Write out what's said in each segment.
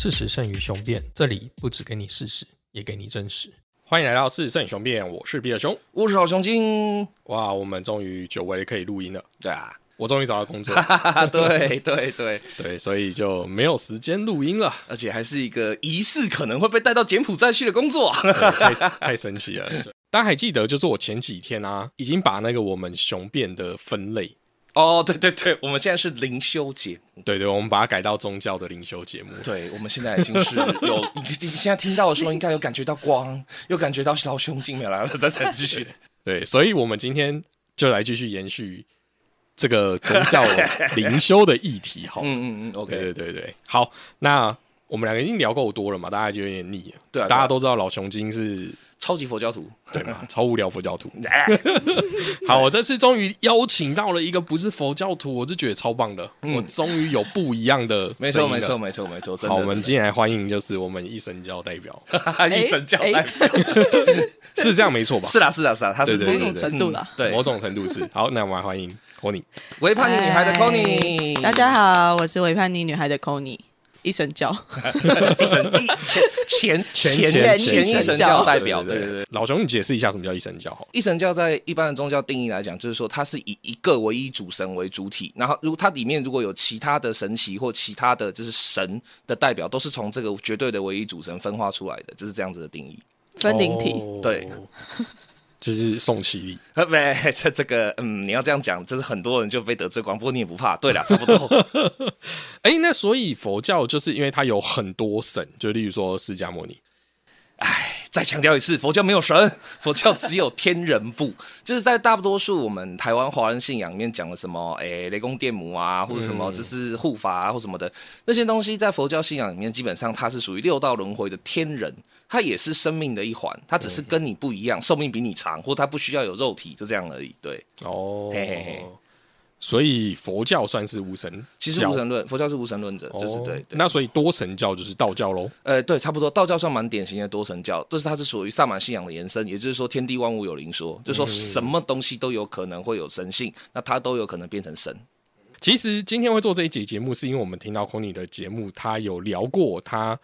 事实胜于雄辩，这里不只给你事实，也给你真实。欢迎来到事实胜于雄辩，我是比尔熊。我是好雄精，哇，我们终于久违可以录音了，对啊，我终于找到工作，对对对，对，所以就没有时间录音了，而且还是一个疑似可能会被带到柬埔寨去的工作。对太太神奇了。大家还记得，就是我前几天啊，已经把那个我们雄辩的分类，哦，对对对，我们现在是灵修节目，对对，我们把它改到宗教的灵修节目。对，我们现在已经是有，你你现在听到的时候，应该有感觉到光，有感觉到老兄精来，再再继续。对，所以我们今天就来继续延续这个宗教灵修的议题。好，嗯嗯嗯，OK，对对对，好，那我们两个已经聊够多了嘛，大家就有点腻了。对啊对啊大家都知道老熊精是超级佛教徒，对嘛，超无聊佛教徒。哎 好，我这次终于邀请到了一个不是佛教徒，我就觉得超棒的。嗯我终于有不一样的 没错没错。没错没错，真的。好，我们真今天来欢迎就是我们一神教代表，的一神教哎代表，是这样没错吧？是啦是啦是啦，他是某种程度的嗯对某，种程度是。好，那我们来欢迎。为叛逆女孩的嗨 Conny，大家好，我是伪叛逆女孩的 Conny，一神教。一神一前前前前前一神教代表，对对对。老熊，你解释一下什么叫一神教？一神教在一般的宗教定义来讲，就是说它是以一个唯一主神为主体，然后如果它里面如果有其他的神奇或其他的就是神的代表，都是从这个绝对的唯一主神分化出来的，就是这样子的定义。分灵体，哦对，就是宋其力。呃，没，这这个，嗯，你要这样讲，就是很多人就被得罪光，不过你也不怕。对了，差不多。哎、那所以佛教就是因为它有很多神，就例如说释迦牟尼，再强调一次，佛教没有神，佛教只有天人部。就是在大多数我们台湾华人信仰里面讲的什么，诶、雷公电母啊，或者什么，就是护法啊，或什么的那些东西，在佛教信仰里面，基本上它是属于六道轮回的天人，它也是生命的一环，它只是跟你不一样，寿命比你长，或它不需要有肉体，就这样而已。对，哦，嘿嘿嘿所以佛教算是无神，其实无神论，佛教是无神论者，就是哦对对。那所以多神教就是道教喽。呃，对，差不多，道教算蛮典型的多神教，就是它是属于萨满信仰的延伸，也就是说天地万物有灵说，就是说什么东西都有可能会有神性，那它都有可能变成神。其实今天会做这一节节目，是因为我们听到 Kony 的节目，他有聊过他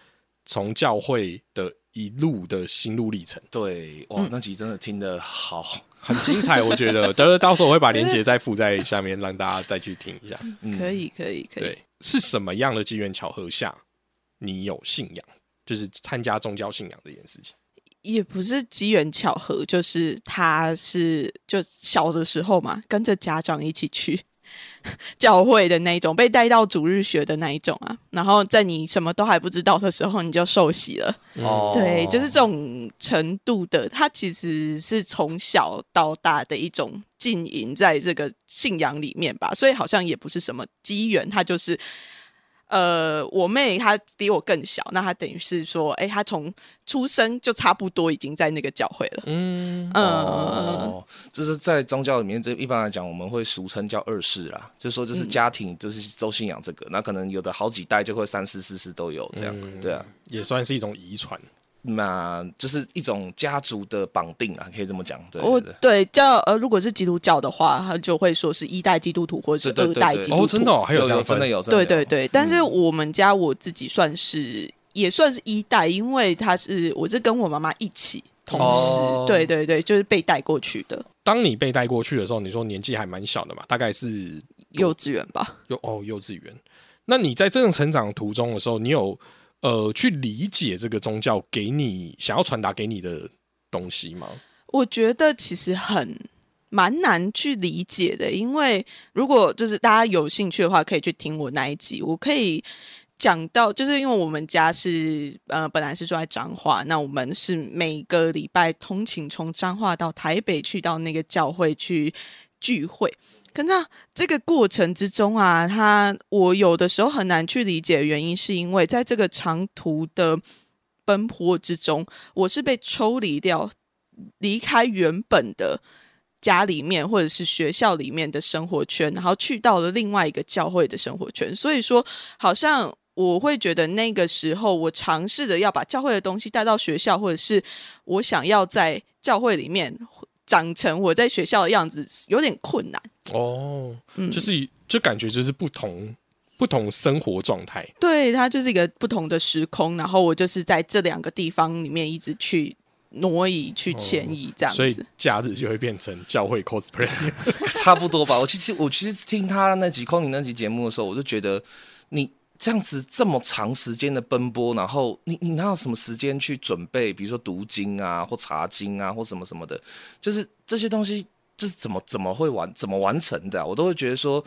从教会的一路的心路历程，对，哇，那集真的听得好，很精彩，我觉得。等 到时候我会把链接再附在下面，让大家再去听一下。嗯可以，可以，可以。对，是什么样的机缘巧合下，你有信仰，就是参加宗教信仰这件事情？也不是机缘巧合，就是他是就小的时候嘛，跟着家长一起去 教会的那一种，被带到主日学的那一种啊。然后在你什么都还不知道的时候，你就受洗了。哦对，就是这种程度的，他其实是从小到大的一种浸淫在这个信仰里面吧，所以好像也不是什么机缘，他就是。呃，我妹她比我更小，那她等于是说，哎、她从出生就差不多已经在那个教会了。嗯，呃，哦，就是在宗教里面，这一般来讲，我们会俗称叫二世啦，就说就是家庭就是都信仰这个，那可能有的好几代就会三世四世都有这样，对啊。也算是一种遗传。那就是一种家族的绑定啊，可以这么讲。对我对对，对教呃，如果是基督教的话，他就会说是一代基督徒或者是二代基督徒。哦，真的、哦，还有这样分真的有，真的有对对对，但是我们家我自己算是也算是一代，因为他是我是跟我妈妈一起同时，哦对对对，就是被带过去的当你被带过去的时候，你说年纪还蛮小的嘛，大概是幼稚园吧。幼哦幼稚园。那你在这种成长途中的时候，你有呃去理解这个宗教给你想要传达给你的东西吗？我觉得其实很蛮难去理解的，因为如果就是大家有兴趣的话，可以去听我那一集，我可以。讲到，就是因为我们家是呃，本来是住在彰化，那我们是每个礼拜通勤从彰化到台北去到那个教会去聚会。可那这个过程之中啊，他我有的时候很难去理解的原因，是因为在这个长途的奔波之中，我是被抽离掉，离开原本的家里面或者是学校里面的生活圈，然后去到了另外一个教会的生活圈。所以说，好像我会觉得那个时候，我尝试着要把教会的东西带到学校，或者是我想要在教会里面长成我在学校的样子，有点困难。哦，嗯，就是就感觉就是不同不同生活状态。对，它就是一个不同的时空，然后我就是在这两个地方里面一直去挪移、去迁移这样所以。假日就会变成教会 cosplay。差不多吧。我其实我其实听他那集空灵那集节目的时候，我就觉得你这样子这么长时间的奔波，然后你你哪有什么时间去准备，比如说读经啊，或查经啊，或什么什么的，就是这些东西，就是怎么怎么会完怎么完成的啊、我都会觉得说。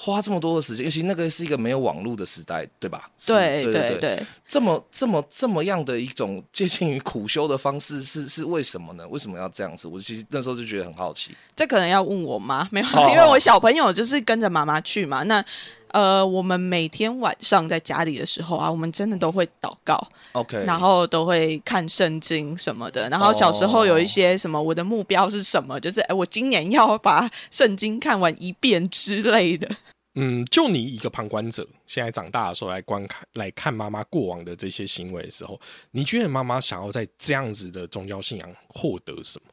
花这么多的时间，尤其那个是一个没有网络的时代，对吧？对 对对，这么这么这么样的一种接近于苦修的方式，是是为什么呢？为什么要这样子？我其实那时候就觉得很好奇。这可能要问我妈，没有，哦因为我小朋友就是跟着妈妈去嘛。那呃，我们每天晚上在家里的时候啊，我们真的都会祷告，OK，然后都会看圣经什么的。然后小时候有一些什么，我的目标是什么？就是哎，我今年要把圣经看完一遍之类的。嗯，就你一个旁观者，现在长大的时候来观看、来看妈妈过往的这些行为的时候，你觉得妈妈想要在这样子的宗教信仰获得什么？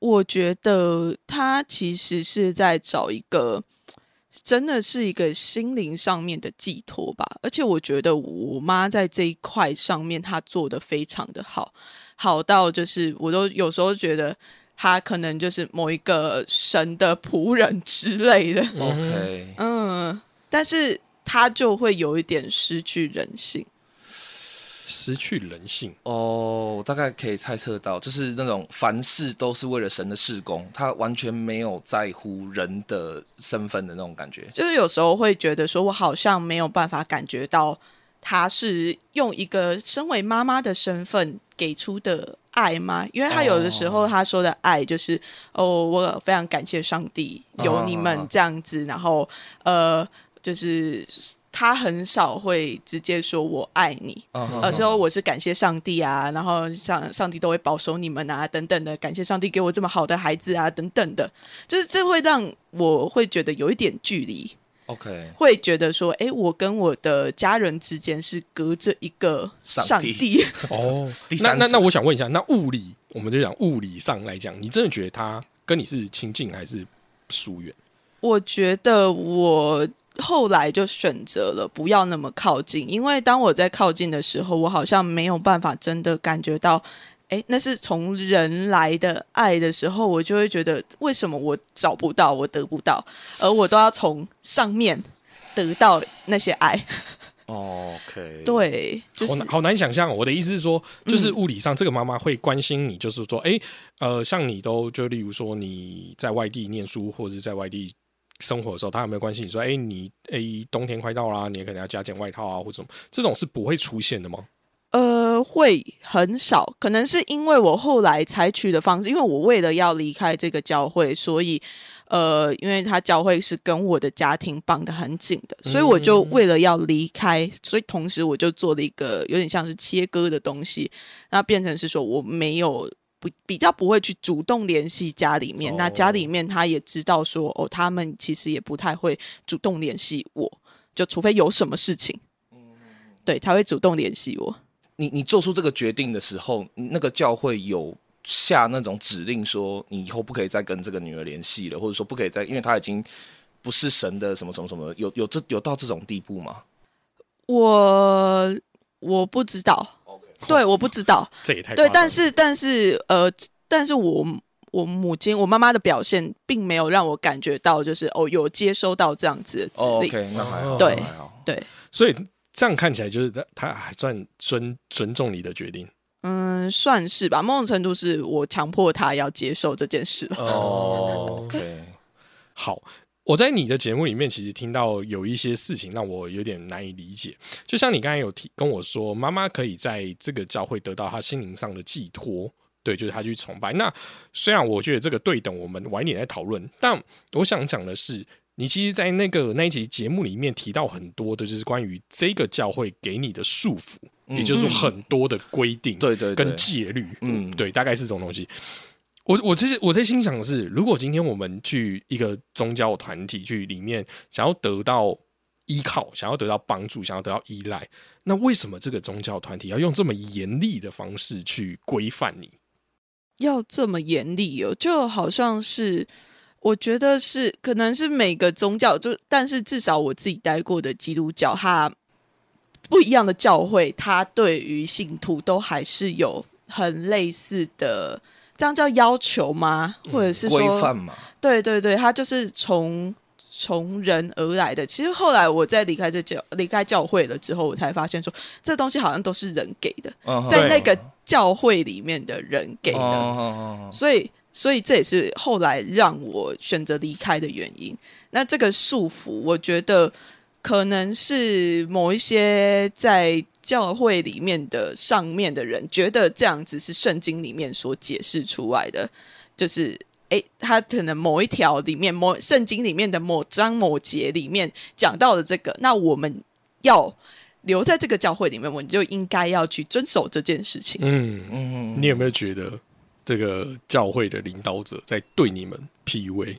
我觉得她其实是在找一个，真的是一个心灵上面的寄托吧。而且我觉得我妈在这一块上面，她做的非常的好，好到就是我都有时候觉得她可能就是某一个神的仆人之类的。OK，嗯，但是她就会有一点失去人性。失去人性，哦，我大概可以猜测到，就是那种凡事都是为了神的事工，他完全没有在乎人的身份的那种感觉。就是有时候会觉得说，我好像没有办法感觉到他是用一个身为妈妈的身份给出的爱吗？因为他有的时候他说的爱就是，哦，我非常感谢上帝有你们这样子，然后呃，就是他很少会直接说我爱你，嗯有时候我是感谢上帝啊，然后上上帝都会保守你们啊，等等的，感谢上帝给我这么好的孩子啊，等等的，就是这会让我会觉得有一点距离，OK，会觉得说，哎，我跟我的家人之间是隔着一个上帝。哦，第三者那那那我想问一下，那物理，我们就讲物理上来讲，你真的觉得他跟你是亲近还是疏远？我觉得我后来就选择了不要那么靠近，因为当我在靠近的时候，我好像没有办法真的感觉到，哎，那是从人来的爱的时候，我就会觉得为什么我找不到，我得不到，而我都要从上面得到那些爱。OK，，对，就是好难好难想象哦。我的意思是说，就是物理上这个妈妈会关心你，就是说，哎、呃，像你都就例如说你在外地念书或者是在外地生活的时候，他有没有关心你说，哎、你哎、冬天快到啦，你可能要加件外套啊，或者什么，这种是不会出现的吗？呃，会很少，可能是因为我后来采取的方式，因为我为了要离开这个教会，所以呃，因为他教会是跟我的家庭绑得很紧的，所以我就为了要离开，所以同时我就做了一个有点像是切割的东西，那变成是说我没有。不比较不会去主动联系家里面，那家里面他也知道说，哦，他们其实也不太会主动联系我，就除非有什么事情，对，他会主动联系我。你你做出这个决定的时候，那个教会有下那种指令说，你以后不可以再跟这个女儿联系了，或者说不可以再，因为她已经不是神的什么什么什么，有有这有到这种地步吗？我我不知道，对，我不知道，对，这也太对但是但是呃，但是我我母亲我妈妈的表现并没有让我感觉到就是哦有接收到这样子的指哦令，，OK，那还好，对还好。对，所以这样看起来就是他他还算尊尊重你的决定？嗯，算是吧，某种程度是我强迫他要接受这件事。了。哦，OK，好，我在你的节目里面其实听到有一些事情让我有点难以理解，就像你刚才有提跟我说，妈妈可以在这个教会得到她心灵上的寄托。对，就是她去崇拜。那虽然我觉得这个对等，我们晚一点再讨论，但我想讲的是，你其实，在那个那一集节目里面提到很多的，就是关于这个教会给你的束缚，嗯也就是说很多的规定，对对对跟戒律，嗯嗯，对，大概是这种东西。我我其实我在心想的是，如果今天我们去一个宗教团体去里面，想要得到依靠，想要得到帮助，想要得到依赖，那为什么这个宗教团体要用这么严厉的方式去规范你？要这么严厉哦，就好像是我觉得是，可能是每个宗教，就但是至少我自己待过的基督教，它不一样的教会，它对于信徒都还是有很类似的，这样叫要求吗？或者是说规范嘛，对对对，他就是从从人而来的。其实后来我在离开这教离开教会了之后，我才发现说，这东西好像都是人给的，嗯在那个教会里面的人给的。哦所以，所以这也是后来让我选择离开的原因。那这个束缚，我觉得可能是某一些在教会里面的上面的人觉得这样子是圣经里面所解释出来的，就是。诶，他可能某一条里面，某圣经里面的某章某节里面讲到的这个，那我们要留在这个教会里面，我们就应该要去遵守这件事情。嗯，嗯你有没有觉得这个教会的领导者在对你们 PUA？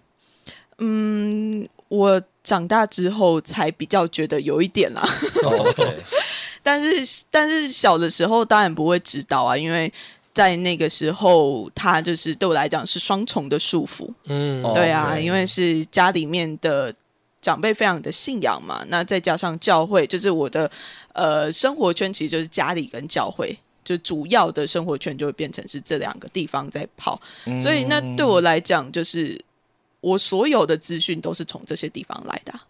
嗯，我长大之后才比较觉得有一点啦，但是但是小的时候当然不会知道啊，因为在那个时候，他就是对我来讲是双重的束缚。嗯哦对啊因为是家里面的长辈非常的信仰嘛，那再加上教会，就是我的呃生活圈，其实就是家里跟教会。就主要的生活圈就会变成是这两个地方在跑，嗯所以那对我来讲，就是我所有的资讯都是从这些地方来的啊、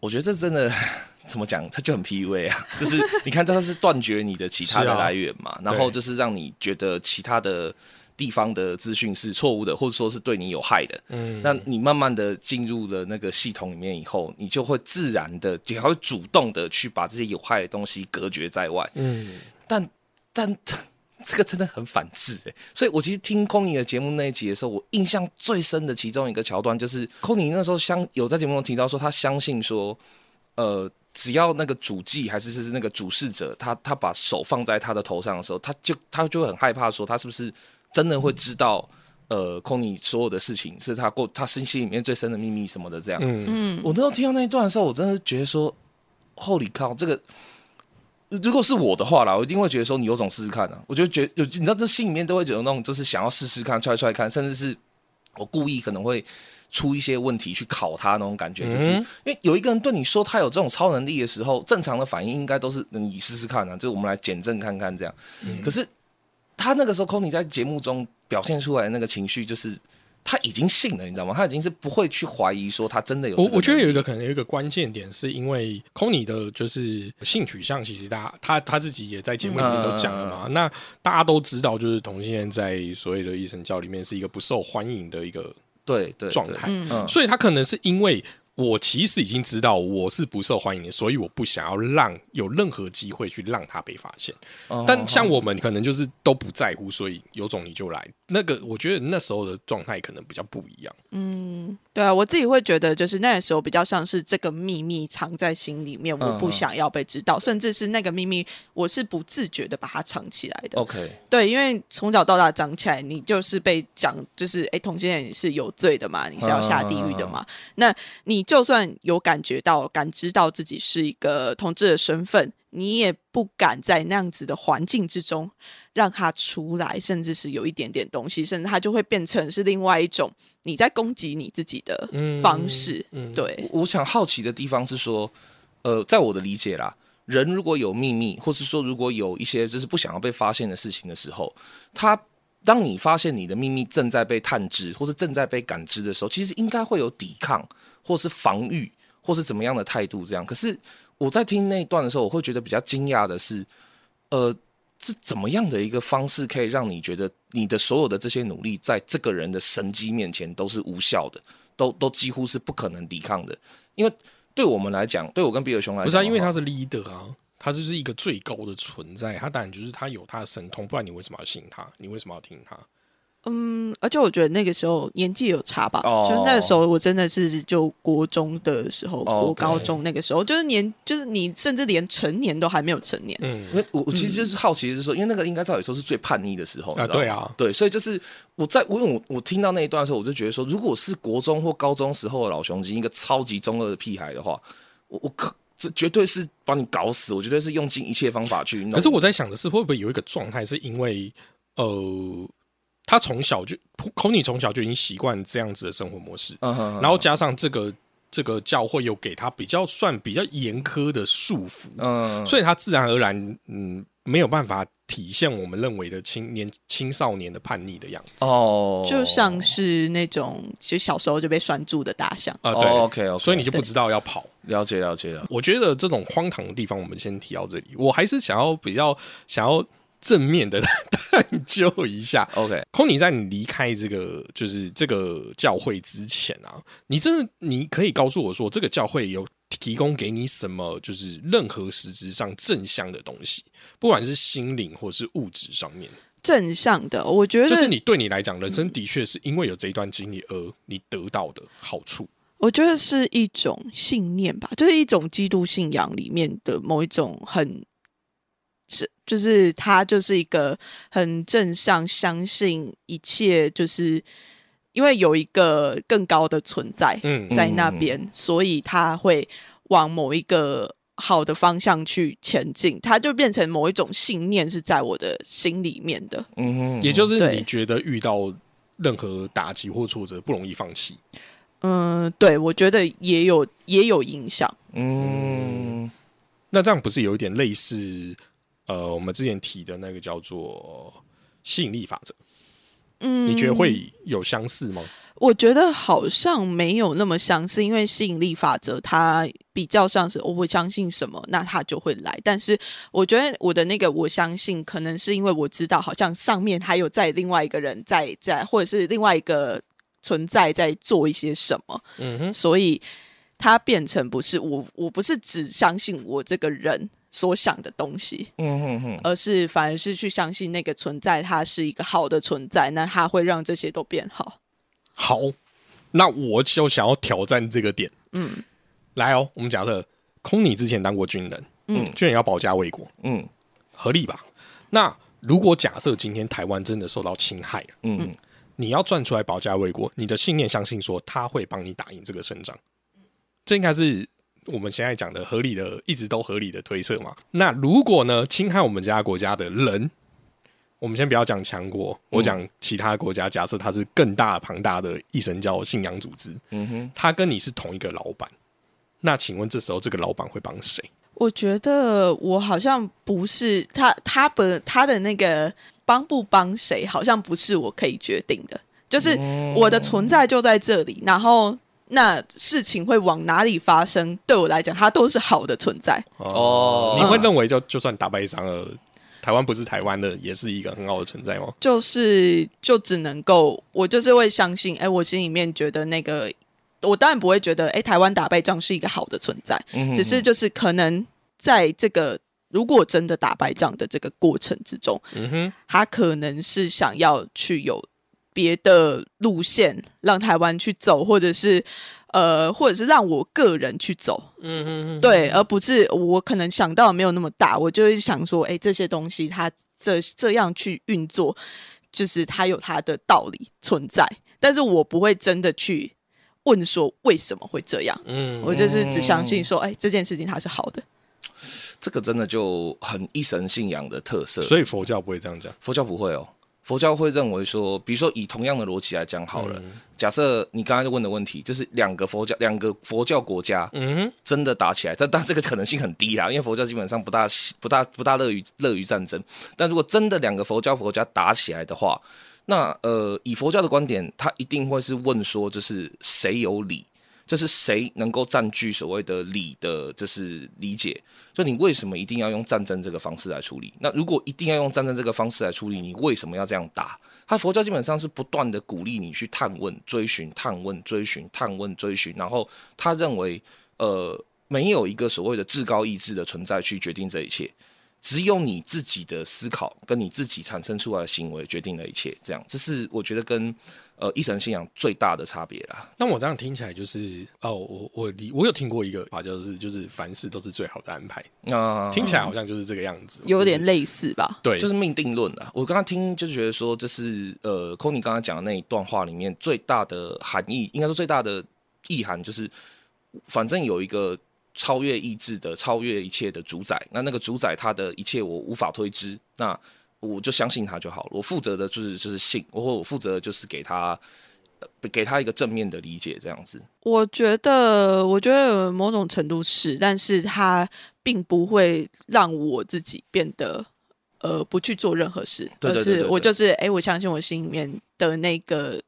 我觉得这真的 怎么讲，它就很 PUA 啊，就是你看它是断绝你的其他的来源嘛，然后就是让你觉得其他的地方的资讯是错误的，或者说是对你有害的。嗯那你慢慢的进入了那个系统里面以后，你就会自然的，也还会主动的去把这些有害的东西隔绝在外。嗯但但这个真的很反智哎，所以我其实听空尼的节目那一集的时候，我印象最深的其中一个桥段就是空尼那时候相有在节目中提到说，他相信说，呃，只要那个主祭还是是那个主事者，他他把手放在他的头上的时候，他就他就会很害怕说，他是不是真的会知道。呃，空尼所有的事情是他过他心心里面最深的秘密什么的，这样。嗯嗯，我那时候听到那一段的时候，我真的觉得说，Holy 靠，这个如果是我的话啦，我一定会觉得说，你有种试试看啊！我就觉得有，你知道，这心里面都会有那种，就是想要试试看，踹踹看，甚至是我故意可能会出一些问题去考他那种感觉，就是、嗯因为有一个人对你说他有这种超能力的时候，正常的反应应该都是嗯你试试看啊，就是我们来检证看看这样。可是他那个时候 c o n y 在节目中表现出来的那个情绪，就是他已经信了，你知道吗？他已经是不会去怀疑说他真的有。我我觉得有一个可能有一个关键点，是因为 y 的就是性取向，其实大家他他自己也在节目里面都讲了嘛。那大家都知道，就是同性恋在所谓的一神教里面是一个不受欢迎的一个对对对状态，所以他可能是因为我其实已经知道我是不受欢迎的，所以我不想要让有任何机会去让他被发现。哦但像我们可能就是都不在乎，所以有种你就来。那个我觉得那时候的状态可能比较不一样。嗯，对啊，我自己会觉得，就是那个时候比较像是这个秘密藏在心里面，我不嗯想要被知道，甚至是那个秘密，我是不自觉的把它藏起来的。OK，对，因为从小到大长起来，你就是被讲，就是哎，同性恋你是有罪的嘛，你是要下地狱的嘛。那你就算有感觉到、感知到自己是一个同志的身份，你也不敢在那样子的环境之中让他出来，甚至是有一点点东西，甚至他就会变成是另外一种你在攻击你自己的嗯方式。嗯对，我想好奇的地方是说，呃，在我的理解啦，人如果有秘密，或是说如果有一些就是不想要被发现的事情的时候，他当你发现你的秘密正在被探知，或是正在被感知的时候，其实应该会有抵抗，或是防御，或是怎么样的态度这样。可是我在听那一段的时候，我会觉得比较惊讶的是，呃。是怎么样的一个方式可以让你觉得你的所有的这些努力，在这个人的神机面前都是无效的，都都几乎是不可能抵抗的？因为对我们来讲，对我跟比尔熊来讲，不是啊，因为他是 leader 啊，他就是一个最高的存在，他当然就是他有他的神通，不然你为什么要信他？你为什么要听他？嗯，而且我觉得那个时候年纪有差吧，哦就是那个时候我真的是就国中的时候，哦国高中那个时候，就是年，就是你甚至连成年都还没有成年。嗯因为我我其实就是好奇，就是说，因为那个应该照理说是最叛逆的时候啊对啊对，所以就是我在我我我听到那一段的时候，我就觉得说，如果是国中或高中时候的老雄鸡，一个超级中二的屁孩的话，我我可这绝对是把你搞死，我绝对是用尽一切方法去弄。可是我在想的是，会不会有一个状态，是因为呃，他从小就 n y 从小就已经习惯这样子的生活模式，嗯哼，然后加上这个这个教会又给他比较算比较严苛的束缚，嗯，所以他自然而然嗯没有办法体现我们认为的青年青少年的叛逆的样子。哦，就像是那种就小时候就被拴住的大象。啊，哦对 OK OK，所以你就不知道要跑。了解了解了，我觉得这种荒唐的地方，我们先提到这里。我还是想要比较想要正面的探究一下。OK，空你在你离开这个就是这个教会之前啊，你真的你可以告诉我说，这个教会有提供给你什么，就是任何实质上正向的东西，不管是心灵或是物质上面，正向的，我觉得就是你对你来讲，人生的确是因为有这一段经历而你得到的好处。我觉得是一种信念吧，就是一种基督信仰里面的某一种很，是就是他就是一个很正向，相信一切就是因为有一个更高的存在嗯在那边，所以他会往某一个好的方向去前进，它就变成某一种信念是在我的心里面的。嗯哼，也就是你觉得遇到任何打击或挫折不容易放弃。嗯，对，我觉得也有也有影响。嗯那这样不是有一点类似呃，我们之前提的那个叫做吸引力法则？嗯，你觉得会有相似吗？我觉得好像没有那么相似，因为吸引力法则它比较像是我会相信什么，那它就会来。但是我觉得我的那个我相信，可能是因为我知道好像上面还有在另外一个人在在，或者是另外一个存在在做一些什么，嗯哼，所以它变成不是我，我不是只相信我这个人所想的东西，嗯哼哼，而是反而是去相信那个存在，它是一个好的存在，那它会让这些都变好。好，那我就想要挑战这个点。嗯。来哦，我们假设空你之前当过军人，嗯。军人要保家卫国，嗯。合理吧？那如果假设今天台湾真的受到侵害了，嗯。你要赚出来保家卫国，你的信念相信说他会帮你打赢这个胜仗，这应该是我们现在讲的合理的，一直都合理的推测嘛。那如果呢，侵害我们家国家的人，我们先不要讲强国，我讲其他国家，假设他是更大庞大的一神教信仰组织，嗯哼，他跟你是同一个老板，那请问这时候这个老板会帮谁？我觉得我好像不是他，他本他的那个帮不帮谁，好像不是我可以决定的。就是我的存在就在这里，然后那事情会往哪里发生，对我来讲，它都是好的存在。哦。你会认为就就算打败仗了，台湾不是台湾的，也是一个很好的存在吗？就是就只能够，我就是会相信，哎，我心里面觉得那个，我当然不会觉得，哎，台湾打败仗是一个好的存在，嗯哼只是就是可能在这个如果真的打败仗的这个过程之中，嗯哼，他可能是想要去有别的路线让台湾去走，或者是呃，或者是让我个人去走，嗯嗯嗯，对，而不是我可能想到没有那么大，我就会想说，哎，这些东西它这这样去运作，就是它有它的道理存在，但是我不会真的去问说为什么会这样，嗯，我就是只相信说，哎，这件事情它是好的。这个真的就很一神信仰的特色，所以佛教不会这样讲。佛教不会哦。佛教会认为说，比如说以同样的逻辑来讲好了，嗯假设你刚才问的问题，就是两个佛教两个佛教国家嗯，真的打起来，但但这个可能性很低啦，因为佛教基本上不大不大不大乐于乐于战争。但如果真的两个佛教佛家打起来的话，那呃，以佛教的观点，他一定会是问说，就是谁有理，就是谁能够占据所谓的理的，就是理解。就你为什么一定要用战争这个方式来处理？那如果一定要用战争这个方式来处理，你为什么要这样打？他佛教基本上是不断的鼓励你去探问、追寻、探问、追寻、探问、追寻，然后他认为，呃，没有一个所谓的至高意志的存在去决定这一切，只有你自己的思考跟你自己产生出来的行为决定了一切。这样，这是我觉得跟呃一神信仰最大的差别啦。那我这样听起来就是，哦，我我理我有听过一个话，就是就是凡事都是最好的安排，啊、听起来好像就是这个样子，有点类似吧？对，就是命定论啊！我刚刚听就是觉得说，这是呃 c o n y 刚刚讲的那一段话里面最大的含义，应该说最大的意涵就是，反正有一个超越意志的、超越一切的主宰，那那个主宰他的一切我无法推知，那我就相信他就好了。我负责的就是就是信，或我负责的就是给他、呃给他一个正面的理解，这样子。我觉得，我觉得某种程度是，但是他并不会让我自己变得呃不去做任何事，而是我就是哎，我相信我心里面的那个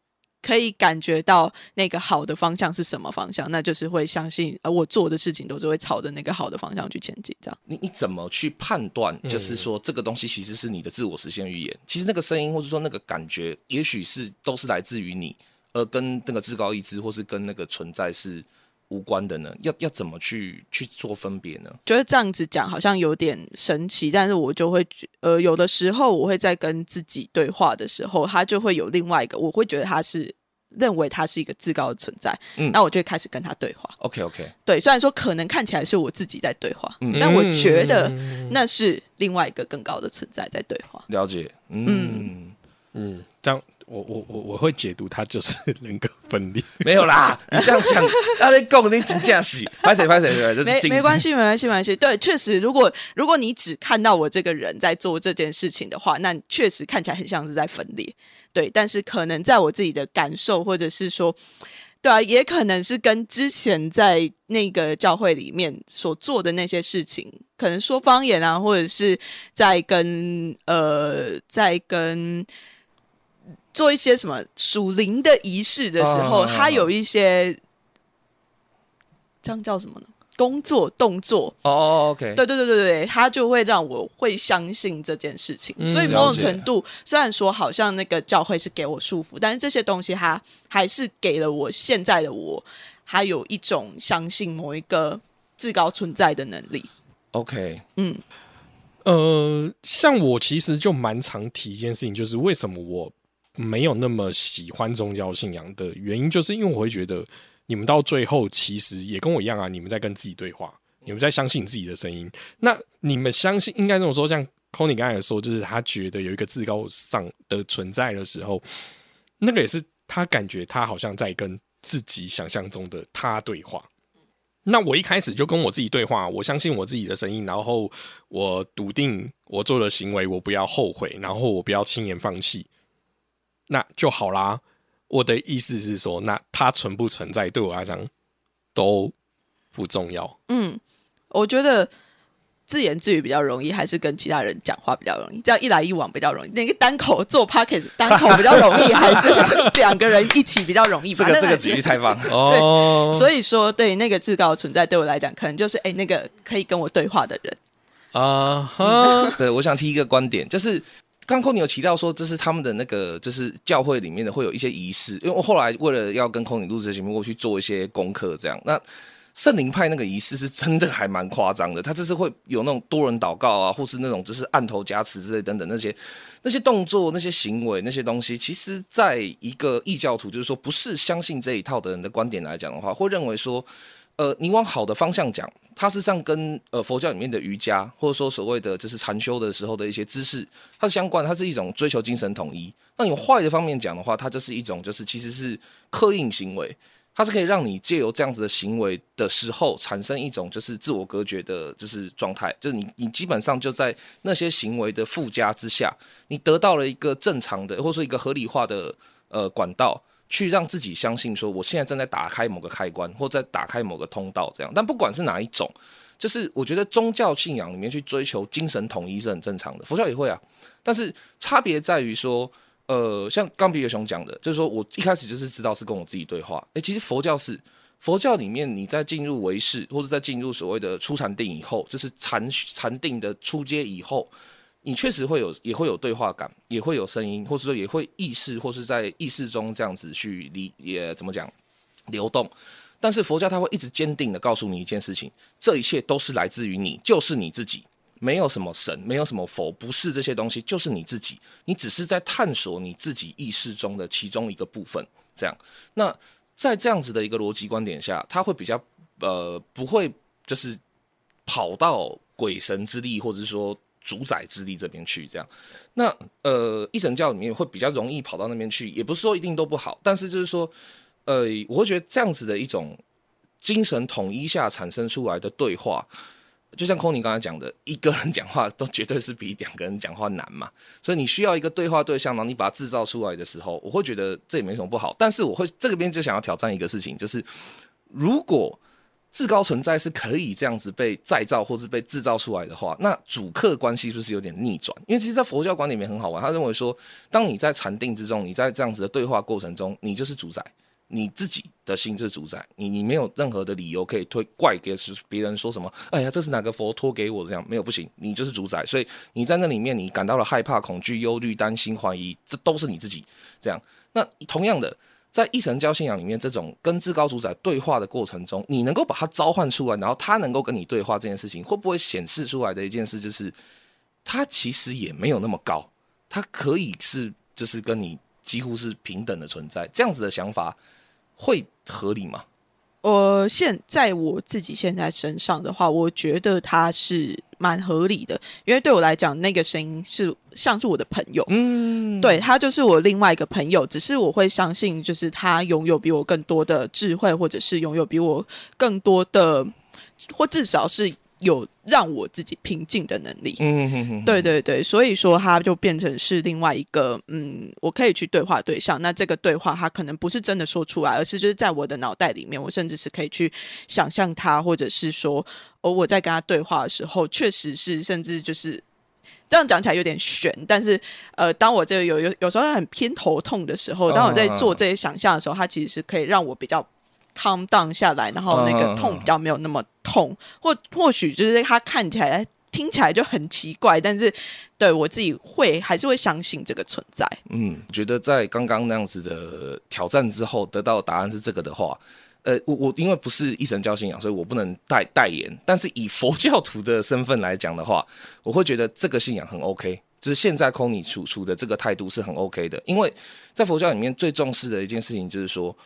可以感觉到那个好的方向是什么方向，那就是会相信呃我做的事情都是会朝着那个好的方向去前进，这样。你你怎么去判断？就是说，这个东西其实是你的自我实现预言。其实那个声音，或者说那个感觉，也许是都是来自于你，而跟那个至高意志，或是跟那个存在是无关的呢？要要怎么去去做分别呢？觉得这样子讲好像有点神奇，但是我就会觉呃，有的时候我会在跟自己对话的时候，他就会有另外一个，我会觉得他是认为他是一个至高的存在，嗯那我就会开始跟他对话。OK OK，对，虽然说可能看起来是我自己在对话，嗯但我觉得嗯那是另外一个更高的存在在对话。了解。嗯，嗯，这样我我我我会解读它就是 人格分裂。没有啦，你这样讲，他在供你真正是，拍谁拍谁，没没关系。系，没关系，没关系。对，确实，如果如果你只看到我这个人在做这件事情的话，那确实看起来很像是在分裂。对，但是可能在我自己的感受，或者是说，对啊，也可能是跟之前在那个教会里面所做的那些事情，可能说方言啊，或者是在跟呃，在跟。做一些什么属灵的仪式的时候，啊他有一些这样叫什么呢？工作动作，哦哦，OK，对对对对对，他就会让我会相信这件事情。嗯所以某种程度，虽然说好像那个教会是给我束缚，但是这些东西他还是给了我现在的我，还有一种相信某一个至高存在的能力。OK，嗯，呃，像我其实就蛮常提一件事情，就是为什么我没有那么喜欢宗教信仰的原因，就是因为我会觉得你们到最后其实也跟我一样啊，你们在跟自己对话，你们在相信自己的声音。那你们相信，应该这么说，像 c o n y 刚才说，就是他觉得有一个至高上的存在的时候，那个也是他感觉他好像在跟自己想象中的他对话。那我一开始就跟我自己对话，我相信我自己的声音，然后我笃定我做的行为，我不要后悔，然后我不要轻言放弃，那就好啦。我的意思是说，那它存不存在对我来讲都不重要。嗯，我觉得自言自语比较容易，还是跟其他人讲话比较容易？这样一来一往比较容易。那个单口做 p o c k e t 单口比较容易，还是两个人一起比较容易吧？这个这个那举例太棒了。哦所以说，对那个至高的存在，对我来讲，可能就是哎，那个可以跟我对话的人。啊哈，对，我想提一个观点，就是刚空你有提到说，这是他们的那个，就是教会里面的会有一些仪式。因为我后来为了要跟空你录这节目，我去做一些功课，这样那。圣灵派那个仪式是真的还蛮夸张的，他这是会有那种多人祷告啊，或是那种就是按头加持之类等等那些那些动作、那些行为、那些东西，其实在一个异教徒，就是说不是相信这一套的人的观点来讲的话，会认为说，呃，你往好的方向讲，它实际上跟呃佛教里面的瑜伽，或者说所谓的就是禅修的时候的一些知识，它是相关，它是一种追求精神统一。那你坏的方面讲的话，它就是一种就是其实是刻印行为，它是可以让你借由这样子的行为的时候，产生一种就是自我隔绝的，就是状态，就是你你基本上就在那些行为的附加之下，你得到了一个正常的，或者说一个合理化的呃管道。去让自己相信说，我现在正在打开某个开关，或在打开某个通道，这样。但不管是哪一种，就是我觉得宗教信仰里面去追求精神统一是很正常的，佛教也会啊。但是差别在于说，呃，像刚比尔熊讲的，就是说我一开始就是知道是跟我自己对话。诶，其实佛教是佛教里面，你在进入唯识或者在进入所谓的初禅定以后，就是禅禅定的初阶以后。你确实会有，也会有对话感，也会有声音，或者说也会意识，或是在意识中这样子去理，也怎么讲流动。但是佛教它会一直坚定的告诉你一件事情：这一切都是来自于你，就是你自己，没有什么神，没有什么佛，不是这些东西，就是你自己。你只是在探索你自己意识中的其中一个部分。这样，那在这样子的一个逻辑观点下，它会比较呃不会就是跑到鬼神之力，或者是说。主宰之地这边去，这样，那呃，一神教里面会比较容易跑到那边去，也不是说一定都不好，但是就是说，呃，我会觉得这样子的一种精神统一下产生出来的对话，就像空尼刚才讲的，一个人讲话都绝对是比两个人讲话难嘛，所以你需要一个对话对象，然后你把它制造出来的时候，我会觉得这也没什么不好。但是我会这个边就想要挑战一个事情，就是如果至高存在是可以这样子被再造或是被制造出来的话，那主客关系是不是有点逆转？因为其实，在佛教观里面很好玩，他认为说，当你在禅定之中，你在这样子的对话过程中，你就是主宰。你自己的心就是主宰，你你没有任何的理由可以推怪给别人说什么？哎呀，这是哪个佛托给我这样？没有不行，你就是主宰。所以你在那里面，你感到了害怕、恐惧、忧虑、担心、怀疑，这都是你自己这样。那同样的，在一神教信仰里面，这种跟至高主宰对话的过程中，你能够把它召唤出来，然后他能够跟你对话这件事情，会不会显示出来的一件事就是，他其实也没有那么高，他可以是就是跟你几乎是平等的存在，这样子的想法。会合理吗？我现在我自己现在身上的话，我觉得它是蛮合理的，因为对我来讲，那个声音是像是我的朋友，嗯，对他就是我另外一个朋友，只是我会相信，就是他拥有比我更多的智慧，或者是拥有比我更多的，或至少是。有让我自己平静的能力，嗯哼哼，对对对，所以说他就变成是另外一个，嗯，我可以去对话对象。那这个对话他可能不是真的说出来，而是就是在我的脑袋里面，我甚至是可以去想象他，或者是说，哦，我在跟他对话的时候，确实是，甚至就是这样讲起来有点悬，但是呃，当我这有有有时候很偏头痛的时候，当我在做这些想象的时候，它其实是可以让我比较。Calm down 下来，然后那个痛比较没有那么痛，或或许就是他看起来、听起来就很奇怪，但是对我自己会还是会相信这个存在。嗯，觉得在刚刚那样子的挑战之后得到答案是这个的话，呃，我我因为不是一神教信仰，所以我不能代代言。但是以佛教徒的身份来讲的话，我会觉得这个信仰很 OK，就是现在空你处处的这个态度是很 OK 的，因为在佛教里面最重视的一件事情就是说。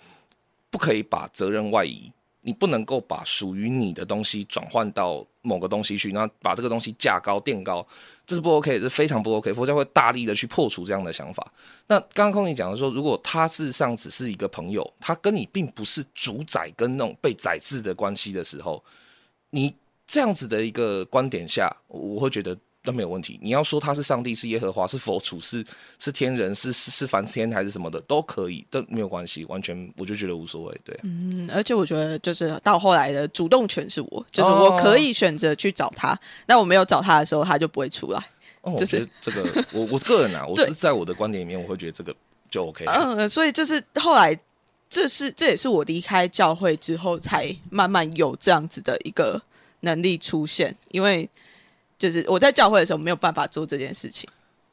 不可以把责任外移，你不能够把属于你的东西转换到某个东西去，那把这个东西价高垫高，这是不 OK，是非常不 OK。佛教会大力的去破除这样的想法。那刚刚空你讲的说，如果他事实上只是一个朋友，他跟你并不是主宰跟那种被宰制的关系的时候，你这样子的一个观点下，我会觉得。都没有问题。你要说他是上帝，是耶和华，是佛祖，是是天人，是是是梵天还是什么的，都可以，都没有关系，完全我就觉得无所谓。对，嗯，而且我觉得就是到后来的主动权是我，就是我可以选择去找他。那我没有找他的时候，他就不会出来。哦就是这个，我我个人啊，我是在我的观点里面，我会觉得这个就 OK。嗯，所以就是后来，这是这也是我离开教会之后，才慢慢有这样子的一个能力出现，因为。就是我在教会的时候没有办法做这件事情，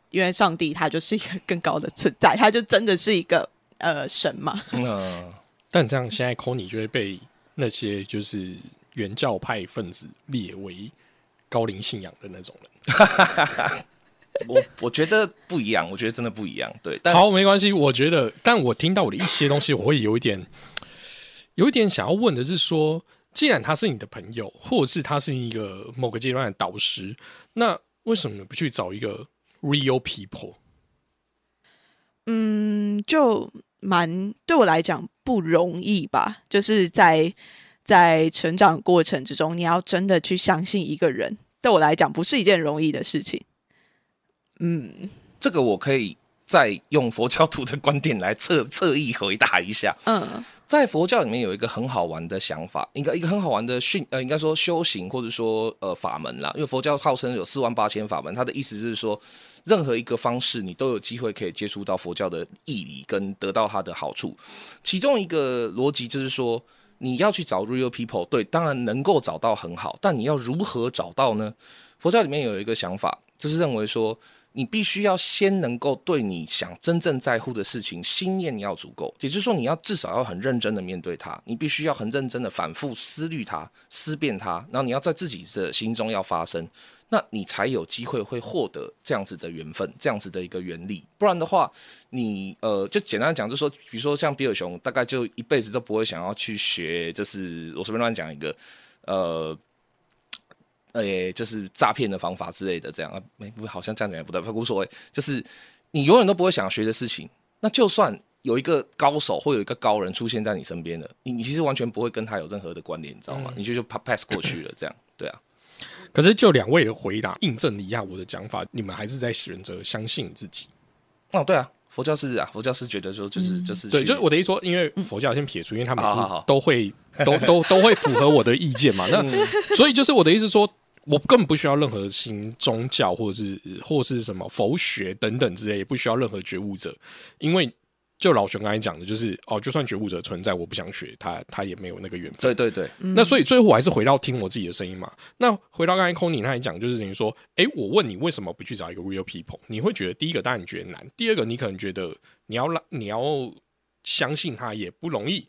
因为上帝他就是一个更高的存在，他就真的是一个呃神嘛。嗯，但这样现在 Kony 就会被那些就是原教派分子列为高龄信仰的那种人。我我觉得不一样，我觉得真的不一样。对，但好，没关系。我觉得，但我听到我的一些东西，我会有一点，有一点想要问的是说。既然他是你的朋友，或者是他是一个某个阶段的导师，那为什么不去找一个 real people？嗯，就蛮对我来讲不容易吧。就是在在成长过程之中，你要真的去相信一个人，对我来讲不是一件容易的事情。嗯，这个我可以再用佛教徒的观点来侧侧意回答一下。嗯。在佛教里面有一个很好玩的想法，应该一个很好玩的训呃，应该说修行或者说呃法门啦。因为佛教号称有四万八千法门，它的意思就是说，任何一个方式你都有机会可以接触到佛教的义理跟得到它的好处。其中一个逻辑就是说，你要去找 real people，对，当然能够找到很好，但你要如何找到呢？佛教里面有一个想法，就是认为说。你必须要先能够对你想真正在乎的事情心念要足够，也就是说，你要至少要很认真的面对它，你必须要很认真的反复思虑它、思辨它，然后你要在自己的心中要发生，那你才有机会会获得这样子的缘分，这样子的一个原理。不然的话，你呃，就简单讲，就说，比如说像比尔熊，大概就一辈子都不会想要去学，就是我随便乱讲一个，呃。呃，就是诈骗的方法之类的，这样啊，没不好像这样讲也不对，无所谓。就是你永远都不会想学的事情，那就算有一个高手或有一个高人出现在你身边的，你你其实完全不会跟他有任何的关联，你知道吗？你就就 pass 过去了，这样对啊。可是就两位的回答印证了一下我的讲法，你们还是在选择相信自己。哦，对啊，佛教是啊，佛教是觉得说就是就是对，就是我的意思说，因为佛教先撇除，因为他们是都会都都都会符合我的意见嘛。那所以就是我的意思说，我根本不需要任何新宗教或者是或是什么佛学等等之类，也不需要任何觉悟者，因为就老熊刚才讲的，就是哦，就算觉悟者存在，我不想学他，他也没有那个缘分。对对对，那所以最后我还是回到听我自己的声音嘛。那回到刚才 Kony 他也讲，就是等于说，诶，我问你为什么不去找一个 real people？你会觉得第一个当然你觉得难，第二个你可能觉得你要让你要相信他也不容易。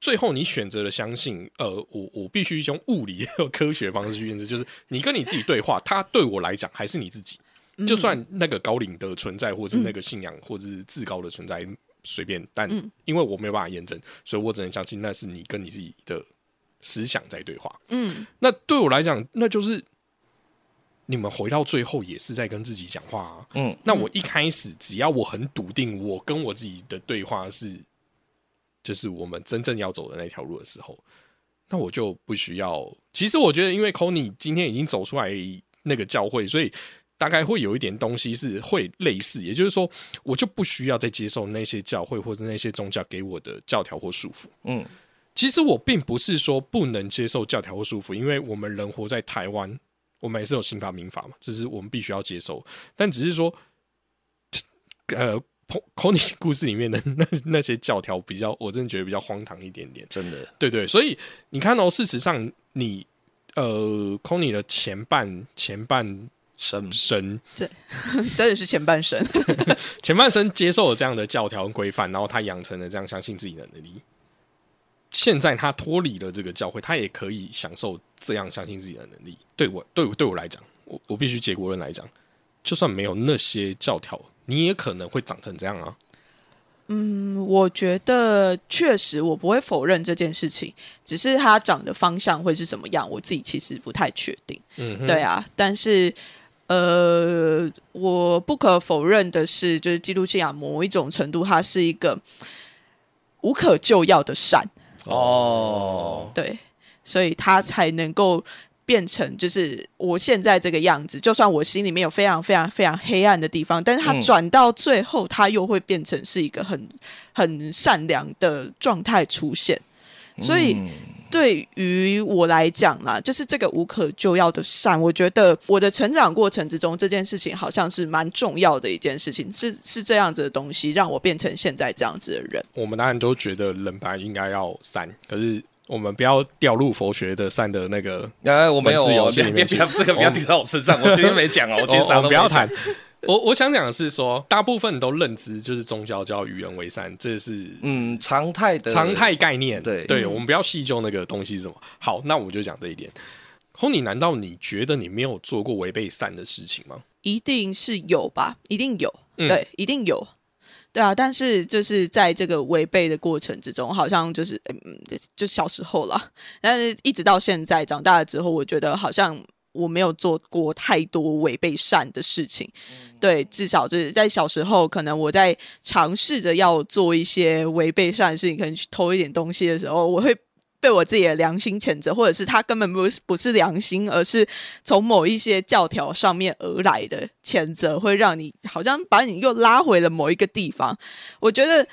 最后你选择了相信，呃，我我必须用物理和科学方式去验证，就是你跟你自己对话，他对我来讲还是你自己。就算那个高龄的存在，或是那个信仰，或者是至高的存在，随便，但因为我没有办法验证，所以我只能相信那是你跟你自己的思想在对话。嗯，那对我来讲，那就是你们回到最后也是在跟自己讲话啊。嗯，那我一开始只要我很笃定，我跟我自己的对话是，就是我们真正要走的那条路的时候，那我就不需要。其实我觉得，因为 Kony 今天已经走出来那个教会，所以大概会有一点东西是会类似，也就是说，我就不需要再接受那些教会或者那些宗教给我的教条或束缚。嗯，其实我并不是说不能接受教条或束缚，因为我们人活在台湾，我们也是有刑法民法嘛，这是我们必须要接受。但只是说，呃 o n y 故事里面的 那那些教条比较，我真的觉得比较荒唐一点点。真的，对对，所以你看哦，事实上你呃 n y 的前半前半生生 真的是前半生。前半生接受了这样的教条跟规范，然后他养成了这样相信自己的能力。现在他脱离了这个教会，他也可以享受这样相信自己的能力。对我，对我，对我来讲，我我必须结果论来讲，就算没有那些教条，你也可能会长成这样啊。嗯，我觉得确实我不会否认这件事情，只是它长的方向会是怎么样，我自己其实不太确定。嗯，对啊，但是呃，我不可否认的是，就是基督信仰某一种程度，它是一个无可救药的善，哦，对，所以它才能够变成就是我现在这个样子。就算我心里面有非常非常非常黑暗的地方，但是它嗯转到最后，它又会变成是一个很很善良的状态出现。所以嗯对于我来讲啦，就是这个无可救药的善，我觉得我的成长过程之中，这件事情好像是蛮重要的一件事情，是是这样子的东西，让我变成现在这样子的人。我们当然都觉得人本来应该要善，可是我们不要掉入佛学的善的那个哎，我没有文字游哦，别别别，这个不要丢到我身上，我今天没讲哦，我今天 啥都不要谈。我我想讲的是说，大部分都认知就是宗教就要与人为善，这是嗯，常态的常态概念。对对，嗯我们不要细究那个东西是什么。好，那我就讲这一点。红，你难道你觉得你没有做过违背善的事情吗？一定是有吧，一定有，嗯对，一定有。对啊，但是就是在这个违背的过程之中，好像就是嗯，就小时候了，但是一直到现在长大了之后，我觉得好像我没有做过太多违背善的事情。对，至少就是在小时候，可能我在尝试着要做一些违背善的事情，可能去偷一点东西的时候，我会被我自己的良心谴责，或者是他根本不是不是良心，而是从某一些教条上面而来的谴责，会让你好像把你又拉回了某一个地方。我觉得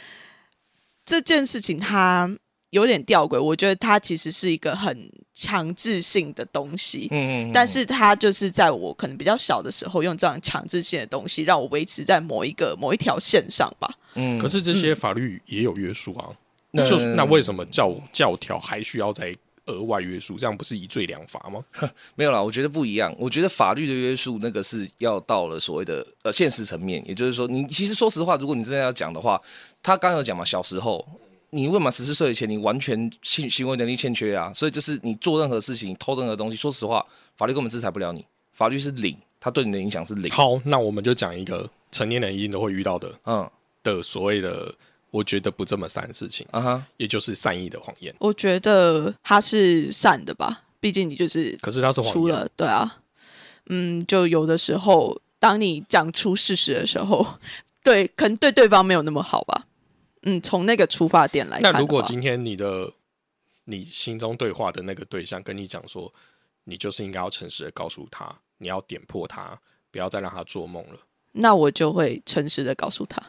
这件事情它有点吊诡，我觉得它其实是一个很强制性的东西。嗯，嗯，但是它就是在我可能比较小的时候，用这样强制性的东西，让我维持在某一个某一条线上吧。嗯，可是这些法律也有约束啊。那就是那为什么教教条还需要再额外约束？这样不是一罪两罚吗？没有啦，我觉得不一样。我觉得法律的约束那个是要到了所谓的呃现实层面，也就是说，你其实说实话，如果你真的要讲的话，他刚刚有讲嘛，小时候你未满十四岁以前，你完全行行为能力欠缺啊，所以就是你做任何事情、偷任何东西，说实话，法律根本制裁不了你，法律是零，它对你的影响是零。好，那我们就讲一个成年人一定都会遇到的嗯的所谓的，我觉得不这么善的事情，啊哈，也就是善意的谎言。我觉得他是善的吧，毕竟你就是可是他是谎言，出了，对啊，嗯，就有的时候，当你讲出事实的时候，对，可能对对方没有那么好吧。嗯，从那个出发点来看，那如果今天你的你心中对话的那个对象跟你讲说，你就是应该要诚实的告诉他，你要点破他，不要再让他做梦了。那我就会诚实的告诉他，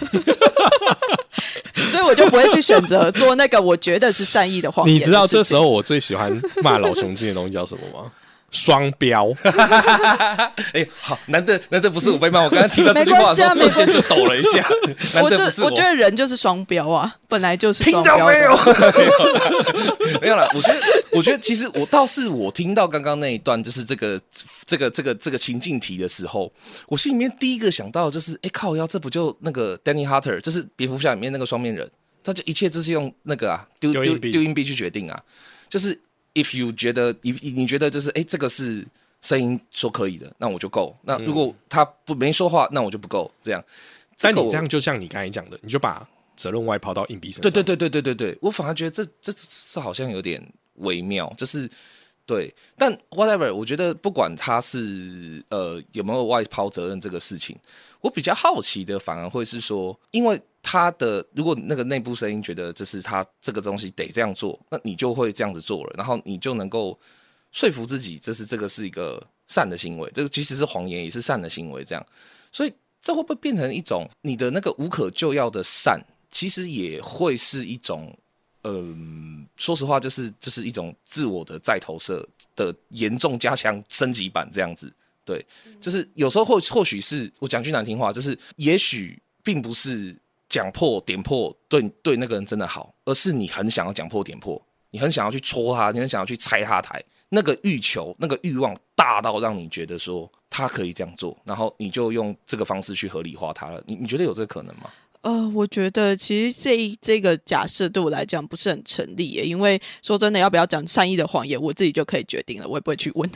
所以我就不会去选择做那个我觉得是善意的谎言 你。知道这时候我最喜欢骂老雄精的东西叫什么吗？双标。哎、好，难得难得不是我被骂，我刚刚听到这句话的时候，瞬间就抖了一下。难我就我觉得人就是双标啊，本来就是听双标到没有的？？没有啦，我觉得，我觉得其实我倒是我听到刚刚那一段，就是这个这个这个这个情境题的时候，我心里面第一个想到的就是，哎、靠腰，这不就那个 Danny Hunter，就是蝙蝠侠里面那个双面人，他就一切就是用那个啊丢丢丢硬币去决定啊，就是 if you 觉得你你觉得就是哎、诶这个是声音说可以的，那我就够；那如果他不没说话，那我就不够。这样，个我但你这样就像你刚才讲的，你就把责任外抛到硬币身上。对对对对对对对，我反而觉得这这这这好像有点微妙，就是对，但 whatever，我觉得不管他是呃有没有外抛责任这个事情，我比较好奇的反而会是说，因为他的如果那个内部声音觉得这是他这个东西得这样做，那你就会这样子做了，然后你就能够说服自己，这是这个是一个善的行为，这个即使是谎言也是善的行为，这样，所以这会不会变成一种你的那个无可救药的善，其实也会是一种，嗯、说实话，就是就是一种自我的再投射的严重加强升级版这样子。对，就是有时候或或许是我讲句难听话，就是也许并不是讲破点破对对那个人真的好，而是你很想要讲破点破，你很想要去戳他，你很想要去拆他台，那个欲求、那个欲望大到让你觉得说他可以这样做，然后你就用这个方式去合理化他了。你你觉得有这个可能吗？呃，我觉得其实这一这个假设对我来讲不是很成立耶，因为说真的，要不要讲善意的谎言，我自己就可以决定了，我也不会去问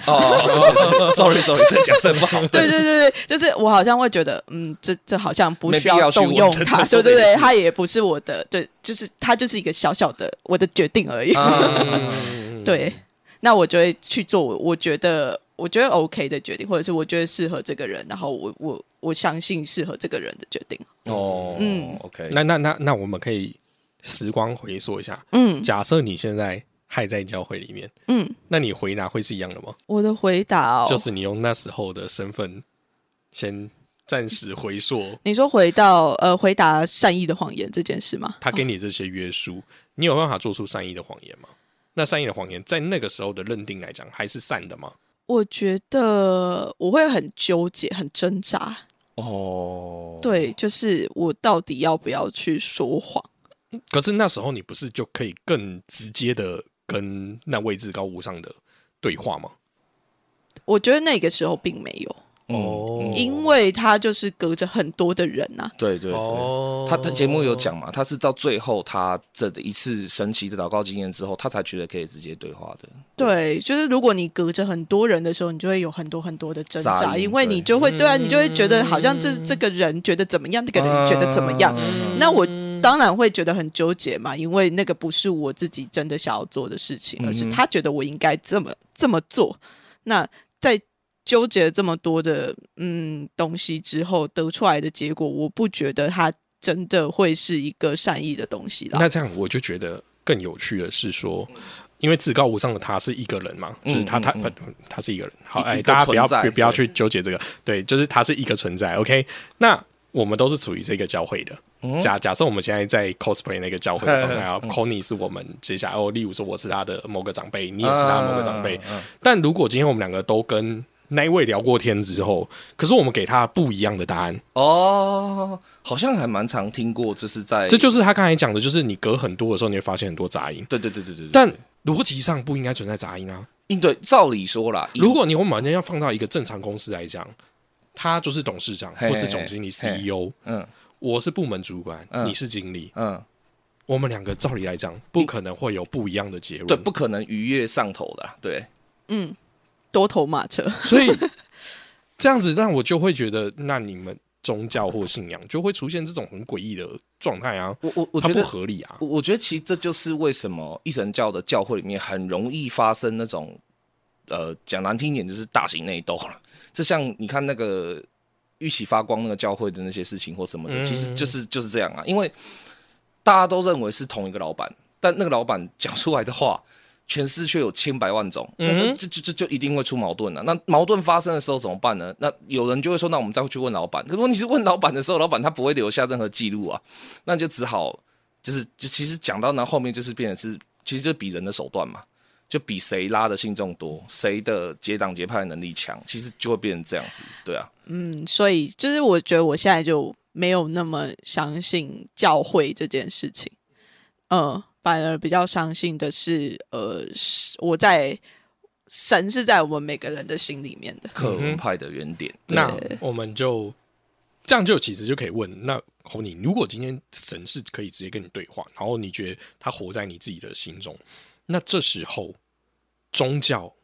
，sorry sorry，这假设不好。对对对对，就是我好像会觉得，嗯，这这好像不需要去动用它，问这这对对对，他也不是我的，对，就是他就是一个小小的我的决定而已。嗯 对，那我就会去做我我觉得我觉得 OK 的决定，或者是我觉得适合这个人，然后我我我相信适合这个人的决定。哦，嗯嗯，OK，那那那那我们可以时光回溯一下，嗯假设你现在还在教会里面，嗯，那你回答会是一样的吗？我的回答哦，就是你用那时候的身份，先暂时回溯 你说回到呃回答善意的谎言这件事吗？他给你这些约束，你有办法做出善意的谎言吗？那善意的谎言在那个时候的认定来讲，还是善的吗？我觉得我会很纠结，很挣扎。哦，对，就是我到底要不要去说谎？可是那时候你不是就可以更直接的跟那位至高无上的对话吗？我觉得那个时候并没有，哦嗯因为他就是隔着很多的人呐、对对对。哦他他节目有讲嘛，他是到最后他这一次神奇的祷告经验之后，他才觉得可以直接对话的。对，就是如果你隔着很多人的时候，你就会有很多很多的挣扎，因为你就会对啊，你就会觉得嗯好像这这个人觉得怎么样，那个人觉得怎么样。嗯那我当然会觉得很纠结嘛，因为那个不是我自己真的想要做的事情，而是他觉得我应该这么这么做。那在纠结了这么多的嗯东西之后得出来的结果，我不觉得他真的会是一个善意的东西啦。那这样我就觉得更有趣的是说，因为至高无上的他是一个人嘛，嗯就是他他嗯他他是一个人。好，哎，大家不要不不要去纠结这个，对，就是他是一个存在。OK，那我们都是处于这个教会的。嗯假假设我们现在在 cosplay 那个教会的状态啊 嗯，Conny 是我们接下来哦，例如说我是他的某个长辈，你也是他的某个长辈。但如果今天我们两个都跟那一位聊过天之后，可是我们给他不一样的答案，哦，好像还蛮常听过，这是在这就是他刚才讲的，就是你隔很多的时候，你会发现很多杂音。对对对对对对。但逻辑上不应该存在杂音啊！应对照理说啦，如果你我们把人要放到一个正常公司来讲，他就是董事长或是总经理 CEO，嗯我是部门主管，嗯你是经理，嗯，我们两个照理来讲不可能会有不一样的结论。对，不可能逾越上头的啦，对，嗯，多头马车。所以这样子让我就会觉得，那你们宗教或信仰就会出现这种很诡异的状态啊，我我我觉得不合理啊。我我觉得其实这就是为什么一神教的教会里面很容易发生那种，呃，讲难听一点就是大型内斗了。就像你看那个玉玺发光那个教会的那些事情或什么的，嗯其实就是就是这样啊。因为大家都认为是同一个老板，但那个老板讲出来的话，诠释却有千百万种，那嗯那就就就就一定会出矛盾了、那矛盾发生的时候怎么办呢？那有人就会说，那我们再去问老板。可是问题是问老板的时候，老板他不会留下任何记录啊，那就只好就是就其实讲到那后面就是变成是，其实就比人的手段嘛。就比谁拉的信众多，谁的结党结派能力强，其实就会变成这样子，对啊。嗯，所以就是我觉得我现在就没有那么相信教会这件事情，呃，反而比较相信的是，呃，是我在神是在我们每个人的心里面的。克尔文派的原点，那我们就这样就其实就可以问，那侯你如果今天神是可以直接跟你对话，然后你觉得他活在你自己的心中，那这时候宗教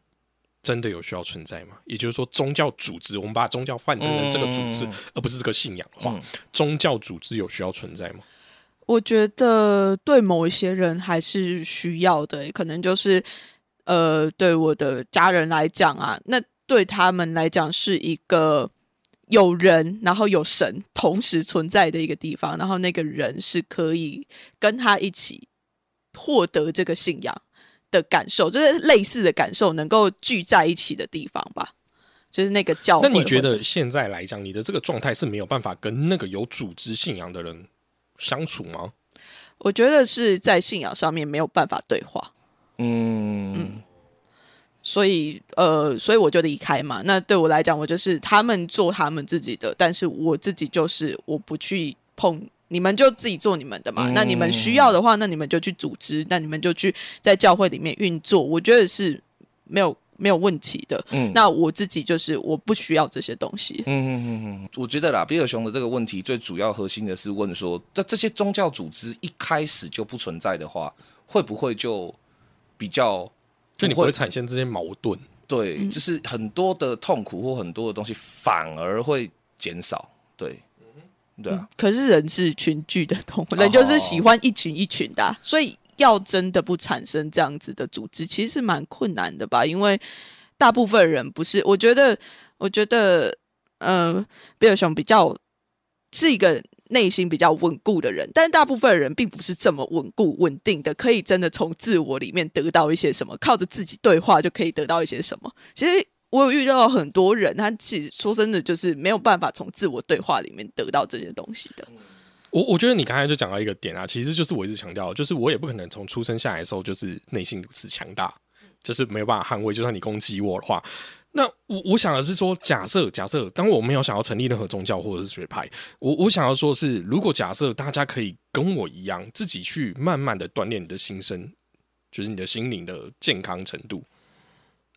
真的有需要存在吗？也就是说，宗教组织，我们把宗教换成了这个组织，嗯而不是这个信仰的话，嗯宗教组织有需要存在吗？我觉得对某一些人还是需要的，可能就是呃，对我的家人来讲啊，那对他们来讲是一个有人，然后有神同时存在的一个地方，然后那个人是可以跟他一起获得这个信仰的感受，就是类似的感受能够聚在一起的地方吧。就是那个教。那你觉得现在来讲，你的这个状态是没有办法跟那个有组织信仰的人相处吗？我觉得是在信仰上面没有办法对话。嗯所以呃，所以我就离开嘛。那对我来讲，我就是他们做他们自己的，但是我自己就是我不去碰，你们就自己做你们的嘛。嗯那你们需要的话，那你们就去组织，那你们就去在教会里面运作。我觉得是没有没有问题的。嗯。那我自己就是我不需要这些东西。嗯嗯嗯嗯，我觉得啦，比尔熊的这个问题最主要核心的是问说，在这些宗教组织一开始就不存在的话，会不会就比较就你不会产生这些矛盾？对，就是很多的痛苦或很多的东西反而会减少，对，对啊，可是人是群聚的动物，人就是喜欢一群一群的啊、所以要真的不产生这样子的组织，其实是蛮困难的吧？因为大部分人不是，我觉得，我觉得，呃，比尔熊比较是一个内心比较稳固的人，但大部分人并不是这么稳固、稳定的，可以真的从自我里面得到一些什么，靠着自己对话就可以得到一些什么。其实我有遇到很多人，他其实说真的就是没有办法从自我对话里面得到这些东西的。我我觉得你刚才就讲到一个点啊，其实就是我一直强调，就是我也不可能从出生下来的时候就是内心如此强大，就是没有办法捍卫。就算你攻击我的话，那我我想的是说，假设假设，当我没有想要成立任何宗教或者是学派，我我想要说是，如果假设大家可以跟我一样，自己去慢慢的锻炼你的心身，就是你的心灵的健康程度，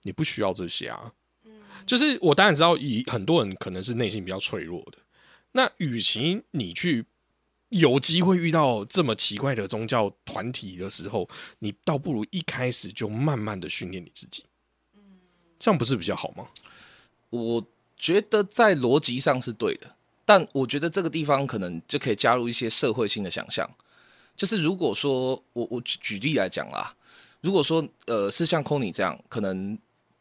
你不需要这些啊。就是我当然知道，以很多人可能是内心比较脆弱的，那与其你去有机会遇到这么奇怪的宗教团体的时候，你倒不如一开始就慢慢的训练你自己，这样不是比较好吗？我觉得在逻辑上是对的，但我觉得这个地方可能就可以加入一些社会性的想象。就是如果说我我举举例来讲啦，如果说呃是像 Kony 这样，可能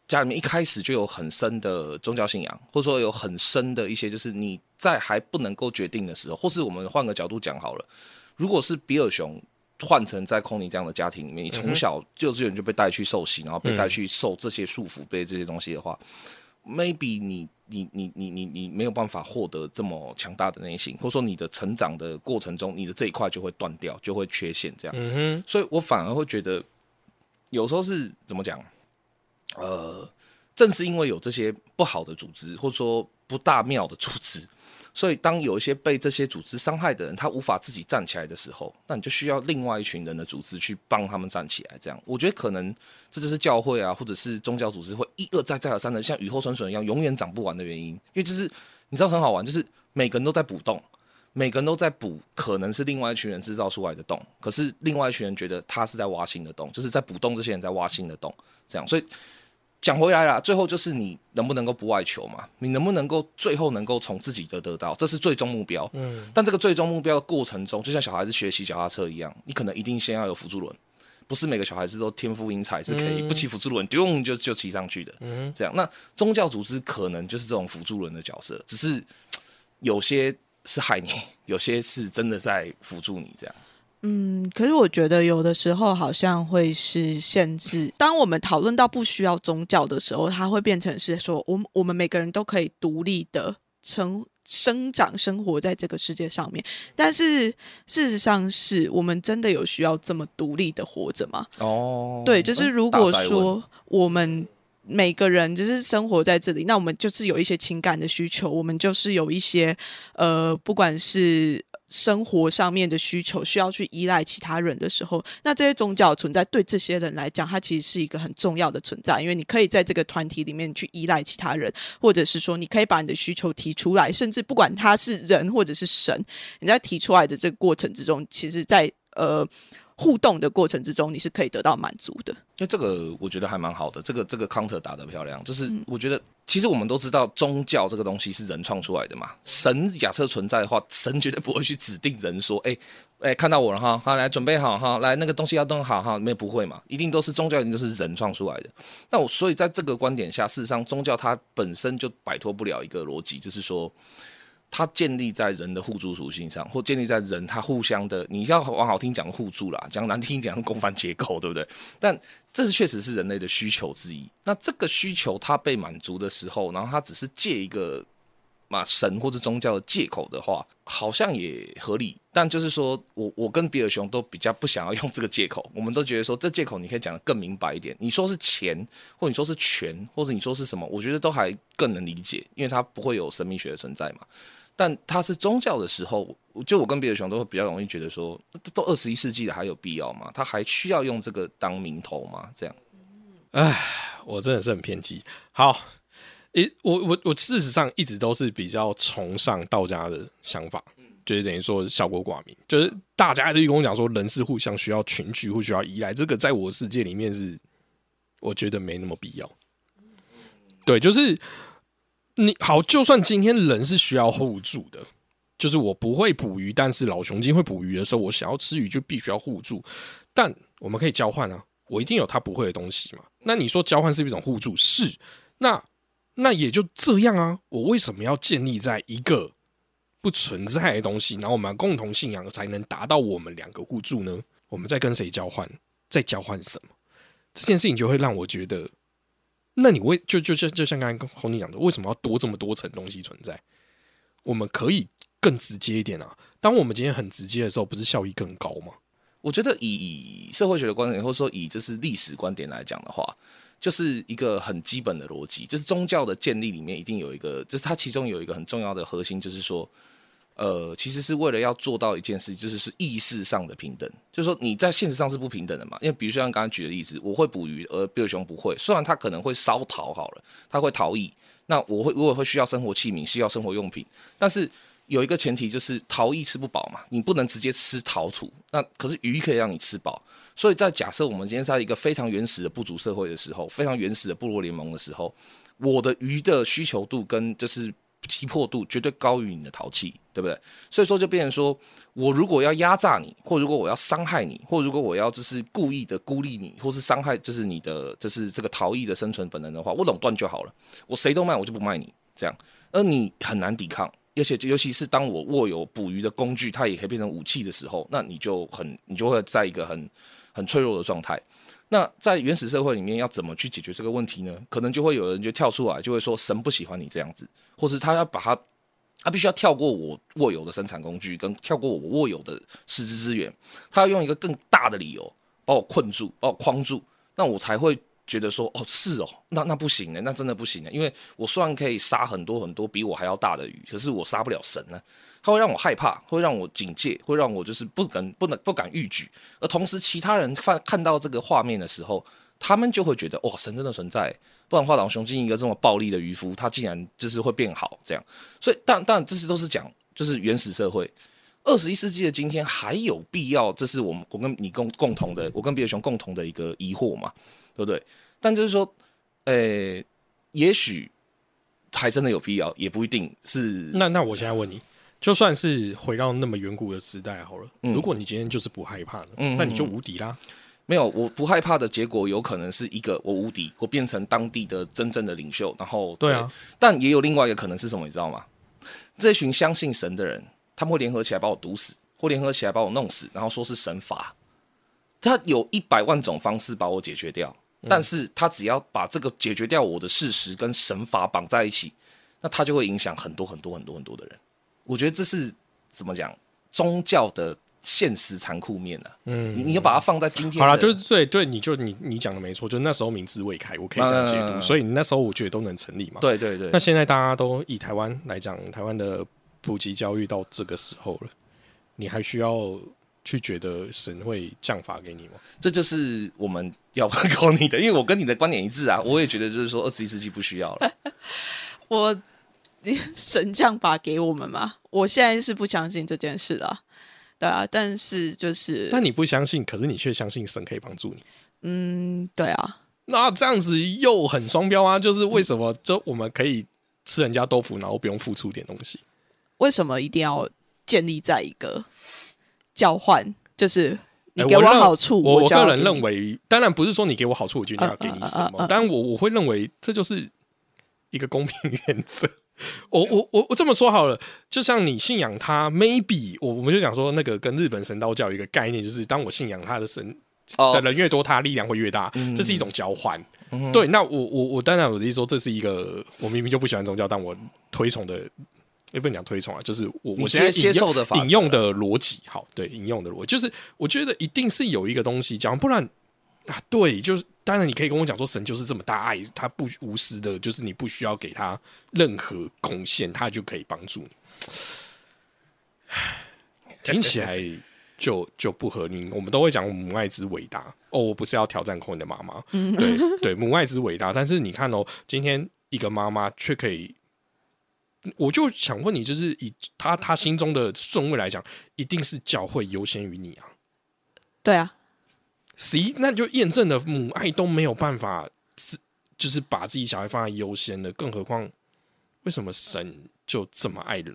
家里面一开始就有很深的宗教信仰，或者说有很深的一些，就是你在还不能够决定的时候，或是我们换个角度讲好了，如果是比尔熊换成在 Kony 这样的家庭里面，你从小幼稚园就被带去受洗，然后被带去受这些束缚，被这些东西的话，maybe 你你你你你你没有办法获得这么强大的内心，或者说你的成长的过程中，你的这一块就会断掉，就会缺陷这样。嗯所以我反而会觉得，有时候是怎么讲？呃，正是因为有这些不好的组织，或者说不大妙的组织，所以当有一些被这些组织伤害的人，他无法自己站起来的时候，那你就需要另外一群人的组织去帮他们站起来。这样，我觉得可能这就是教会啊，或者是宗教组织会一而再再而三的像雨后春笋一样，永远长不完的原因。因为就是你知道很好玩，就是每个人都在补洞。每个人都在补，可能是另外一群人制造出来的洞，可是另外一群人觉得他是在挖新的洞，就是在补洞，这些人在挖新的洞，这样。所以讲回来啦，最后就是你能不能够不外求嘛？你能不能够最后能够从自己的得到，这是最终目标。嗯。但这个最终目标的过程中，就像小孩子学习脚踏车一样，你可能一定先要有辅助轮，不是每个小孩子都天赋英才是可以不骑辅助轮，丢就就骑上去的。嗯。这样，那宗教组织可能就是这种辅助轮的角色，只是有些是害你，有些是真的在辅助你这样。嗯，可是我觉得有的时候好像会是限制。当我们讨论到不需要宗教的时候，它会变成是说，我们我们每个人都可以独立的成生长、生活在这个世界上面。但是事实上，是我们真的有需要这么独立的活着吗？哦，对，就是如果说我们每个人就是生活在这里，那我们就是有一些情感的需求，我们就是有一些呃，不管是生活上面的需求，需要去依赖其他人的时候，那这些宗教存在对这些人来讲，它其实是一个很重要的存在，因为你可以在这个团体里面去依赖其他人，或者是说你可以把你的需求提出来，甚至不管他是人或者是神，你在提出来的这个过程之中，其实在呃互动的过程之中，你是可以得到满足的。因为这个我觉得还蛮好的，这个这个 counter 打得漂亮，就是我觉得其实我们都知道宗教这个东西是人创出来的嘛，神假设存在的话，神绝对不会去指定人说，哎、哎、看到我了哈，好来准备好哈，来那个东西要弄好哈，没有不会嘛，一定都是宗教，一定都是人创出来的。那我所以在这个观点下，事实上宗教它本身就摆脱不了一个逻辑，就是说。它建立在人的互助属性上，或建立在人他互相的，你要往好听讲互助啦，讲难听讲共犯结构，对不对？但这是确实是人类的需求之一。那这个需求它被满足的时候，然后它只是借一个啊神或者宗教的借口的话，好像也合理。但就是说我我跟比尔熊都比较不想要用这个借口，我们都觉得说这借口你可以讲得更明白一点。你说是钱，或者你说是权，或者你说是什么，我觉得都还更能理解，因为它不会有神秘学的存在嘛。但它是宗教的时候，就我跟比尔熊都会比较容易觉得说，都二十一世纪了，还有必要吗？他还需要用这个当名头吗？这样。唉我真的是很偏激。好，诶，我我我事实上一直都是比较崇尚道家的想法，就是等于说小国寡民，就是大家都跟我讲说人是互相需要群居，或需要依赖，这个在我世界里面是我觉得没那么必要。对，就是你好，就算今天人是需要互助的。就是我不会捕鱼，但是老雄鲸会捕鱼的时候，我想要吃鱼就必须要互助。但我们可以交换啊，我一定有他不会的东西嘛。那你说交换是一种互助，是那那也就这样啊。我为什么要建立在一个不存在的东西，然后我们共同信仰才能达到我们两个互助呢？我们在跟谁交换，在交换什么？这件事情就会让我觉得，那你为就就就就像刚才红弟讲的，为什么要多这么多层东西存在？我们可以更直接一点啊。当我们今天很直接的时候，不是效益更高吗？我觉得以社会学的观点，或者说以就是历史观点来讲的话，就是一个很基本的逻辑，就是宗教的建立里面一定有一个，就是它其中有一个很重要的核心，就是说，呃，其实是为了要做到一件事，就是是意识上的平等，就是说你在现实上是不平等的嘛。因为比如说像刚刚举的例子，我会捕鱼，而比尔熊不会，虽然他可能会烧陶好了，他会陶艺，那我会我也会需要生活器皿，需要生活用品，但是。有一个前提就是陶艺吃不饱嘛，你不能直接吃陶土。那可是鱼可以让你吃饱，所以在假设我们今天在一个非常原始的部族社会的时候，非常原始的部落联盟的时候，我的鱼的需求度跟就是急迫度绝对高于你的陶器，对不对？所以说就变成说我如果要压榨你，或如果我要伤害你，或如果我要就是故意的孤立你，或是伤害就是你的就是这个陶艺的生存本能的话，我垄断就好了，我谁都卖，我就不卖你这样，而你很难抵抗。而且，尤其是当我握有捕鱼的工具，它也可以变成武器的时候，那你就很，你就会在一个很很脆弱的状态。那在原始社会里面，要怎么去解决这个问题呢？可能就会有人就跳出来，就会说神不喜欢你这样子，或是他要把他，他必须要跳过我握有的生产工具，跟跳过我握有的实质资源，他要用一个更大的理由把我困住，把我框住，那我才会。觉得说哦是哦，那那不行呢，那真的不行呢，因为我虽然可以杀很多很多比我还要大的鱼，可是我杀不了神呢，它会让我害怕，会让我警戒，会让我就是不敢不能不敢逾矩，而同时其他人看看到这个画面的时候，他们就会觉得哇神真的存在，不然的话老雄鲸一个这么暴力的渔夫，他竟然就是会变好这样，所以但但这些都是讲就是原始社会。二十一世纪的今天还有必要？这是我们我跟你共共同的，我跟比尔熊共同的一个疑惑嘛，对不对？但就是说，呃，也许还真的有必要，也不一定是。那那我现在问你，就算是回到那么远古的时代好了，如果你今天就是不害怕的，嗯那你就无敌啦。没有，我不害怕的结果有可能是一个我无敌，我变成当地的真正的领袖，然后对啊，但也有另外一个可能是什么，你知道吗？这群相信神的人，他们会联合起来把我毒死，或或联合起来把我弄死，然后说是神罚。他有一百万种方式把我解决掉，但是他只要把这个解决掉我的事实跟神罚绑在一起，那他就会影响很多很多很多很多的人。我觉得这是怎么讲宗教的现实残酷面呢、嗯，你你要把它放在今天，好了，就是对对，你就你你讲的没错，就那时候明智未开，我可以这样解读，嗯所以那时候我觉得都能成立嘛。对对对那，现在大家都以台湾来讲，台湾的普及教育到这个时候了，你还需要去觉得神会降法给你吗？这就是我们要考你的，因为我跟你的观点一致啊，我也觉得就是说二十一世纪不需要了。我神降法给我们吗，我现在是不相信这件事啦。对啊，但是就是但你不相信，可是你却相信神可以帮助你。嗯，对啊，那这样子又很双标啊！就是为什么就我们可以吃人家豆腐，然后不用付出点东西？为什么一定要建立在一个交换？就是你哎给我好处，我我个人认为，当然不是说你给我好处，我就一定要给你什么但我我会认为这就是一个公平原则。我我我我这么说好了，就像你信仰他，maybe 我我们就讲说那个跟日本神道教有一个概念，就是当我信仰他的神哦的人越多，他力量会越大，这是一种交换。对，那我我我当然我的意思说，这是一个我明明就不喜欢宗教，但我推崇的，也不能讲推崇啊，就是我我现在接接受的法引用的逻辑，好，对，引用的逻辑，就是我觉得一定是有一个东西讲，不然啊，对，就是当然你可以跟我讲说，神就是这么大爱，他不无私的，就是你不需要给他任何贡献，他就可以帮助你。听起来就就不合理。我们都会讲母爱之伟大哦，我不是要挑战空你的妈妈，对对，母爱之伟大。但是你看哦，今天一个妈妈却可以，我就想问你，就是以他他心中的顺位来讲，一定是教会优先于你啊。对啊，十一，那就验证了母爱都没有办法自，就是把自己小孩放在优先的，更何况为什么神就这么爱人，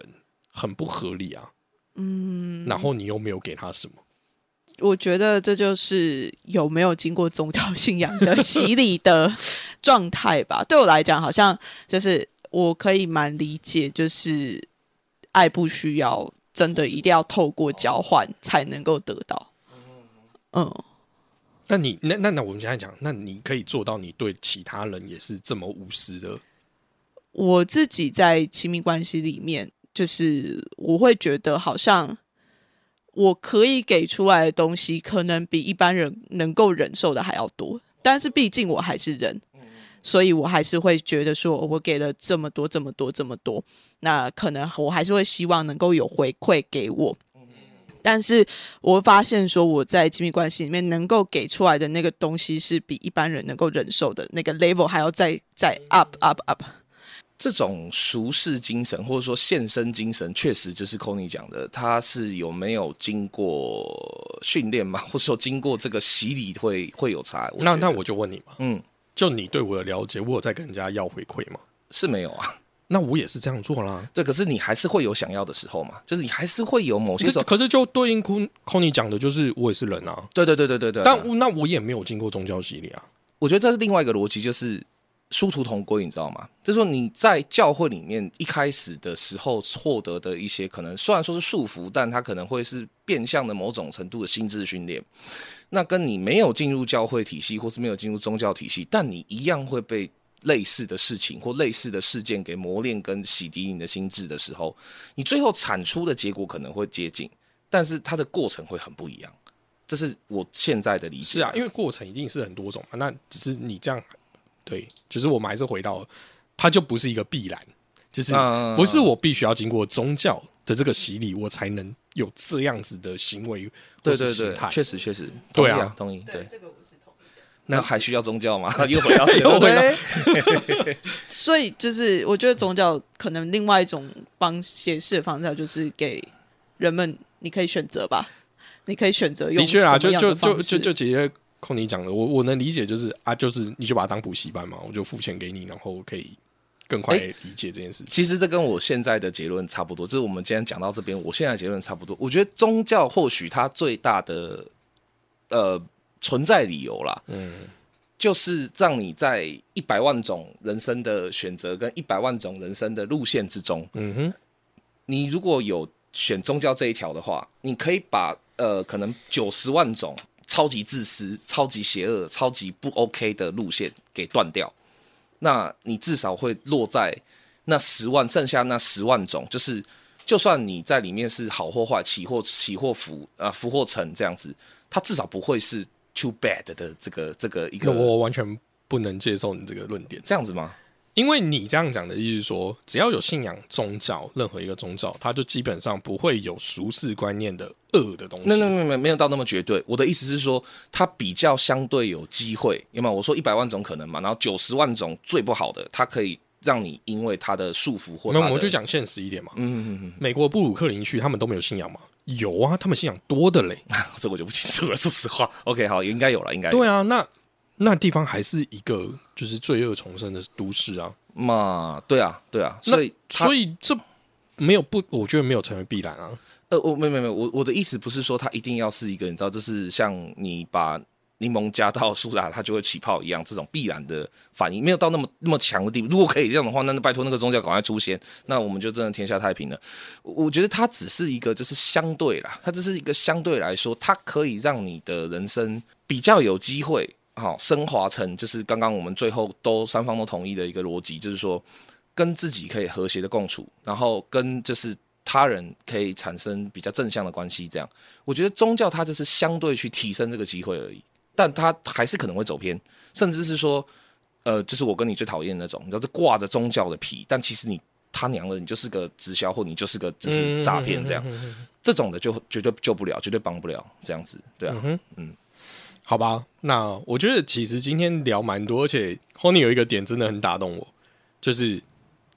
很不合理啊。嗯，然后你又没有给他什么，我觉得这就是有没有经过宗教信仰的洗礼的状态吧。对我来讲，好像就是我可以蛮理解，就是爱不需要真的一定要透过交换才能够得到。嗯，那你那那那我们现在讲，那你可以做到你对其他人也是这么无私的，我自己在亲密关系里面，就是我会觉得好像我可以给出来的东西，可能比一般人能够忍受的还要多。但是毕竟我还是人，所以我还是会觉得说，我给了这么多、这么多、这么多，那可能我还是会希望能够有回馈给我。但是我发现说，我在亲密关系里面能够给出来的那个东西，是比一般人能够忍受的那个 level 还要再再 up up up。这种熟视精神或者说献身精神，确实就是 c o n y 讲的，他是有没有经过训练嘛，或者说经过这个洗礼会会有差。那那我就问你嘛，嗯就你对我的了解，我有在跟人家要回馈吗？是没有啊，那我也是这样做啦。对，可是你还是会有想要的时候嘛，就是你还是会有某些时候，可是就对应空空你讲的，就是我也是人啊，对对对对对对。但我那我也没有经过宗教洗礼啊。我觉得这是另外一个逻辑，就是殊途同归，你知道吗？就是说你在教会里面一开始的时候获得的一些可能，虽然说是束缚，但它可能会是变相的某种程度的心智训练。那跟你没有进入教会体系，或是没有进入宗教体系，但你一样会被类似的事情或类似的事件给磨练跟洗涤你的心智的时候，你最后产出的结果可能会接近，但是它的过程会很不一样。这是我现在的理解。是啊，因为过程一定是很多种嘛。那只是你这样，对，就是我们还是回到，它就不是一个必然，就是嗯不是我必须要经过宗教的这个洗礼，我才能有这样子的行为或对对对是心态，。确实确实，对啊同意。对。那还需要宗教吗？又回到又回到 所以就是，我觉得宗教可能另外一种帮解释的方式，就是给人们你可以选择吧，你可以选择用的确啊，就就就就就直接空你讲的，我我能理解，就是啊，就是你就把它当补习班嘛，我就付钱给你，然后可以更快哎理解这件事情。其实这跟我现在的结论差不多，就是我们今天讲到这边，我现在的结论差不多。我觉得宗教或许它最大的呃存在理由啦，嗯，就是让你在一百万种人生的选择跟一百万种人生的路线之中，嗯哼，你如果有选宗教这一条的话，你可以把呃可能九十万种超级自私、超级邪恶、超级不 OK 的路线给断掉，那你至少会落在那十万剩下那十万种，就是就算你在里面是好或坏、起或起或伏啊伏或成这样子，它至少不会是 too bad 的这个这个一个我完全不能接受你这个论点。这样子吗？因为你这样讲的意思是说，只要有信仰宗教，任何一个宗教，它就基本上不会有俗世观念的恶的东西。那那那没没有到那么绝对。我的意思是说，它比较相对有机会，有没有？我说一百万种可能嘛，然后九十万种最不好的，它可以让你因为它的束缚或那我们就讲现实一点嘛。嗯嗯嗯美国布鲁克林区他们都没有信仰吗？有啊，他们信仰多的嘞。嗯，这我就不清楚了，说实话。OK，好，应该有了，应该有对啊，那那地方还是一个就是罪恶重生的都市啊。嘛，对啊，对啊，所以所以这没有不，我觉得没有成为必然啊。呃，我没没有没有，我我的意思不是说它一定要是一个，你知道，就是像你把柠檬加到苏打，它就会起泡一样，这种必然的反应没有到那么那么强的地步。如果可以这样的话，那那拜托那个宗教赶快出现，那我们就真的天下太平了。我觉得它只是一个，就是相对啦，它只是一个相对来说，它可以让你的人生比较有机会。好，升华成就是刚刚我们最后都三方都同意的一个逻辑，就是说跟自己可以和谐的共处，然后跟就是他人可以产生比较正向的关系。这样，我觉得宗教它就是相对去提升这个机会而已，但他还是可能会走偏，甚至是说，呃，就是我跟你最讨厌的那种，你知道，是挂着宗教的皮，但其实你他娘的，你就是个直销，或你就是个就是诈骗这样，这种的就绝对救不了，绝对帮不了，这样子，对啊，嗯好吧，那我觉得其实今天聊蛮多，而且 Honey 有一个点真的很打动我，就是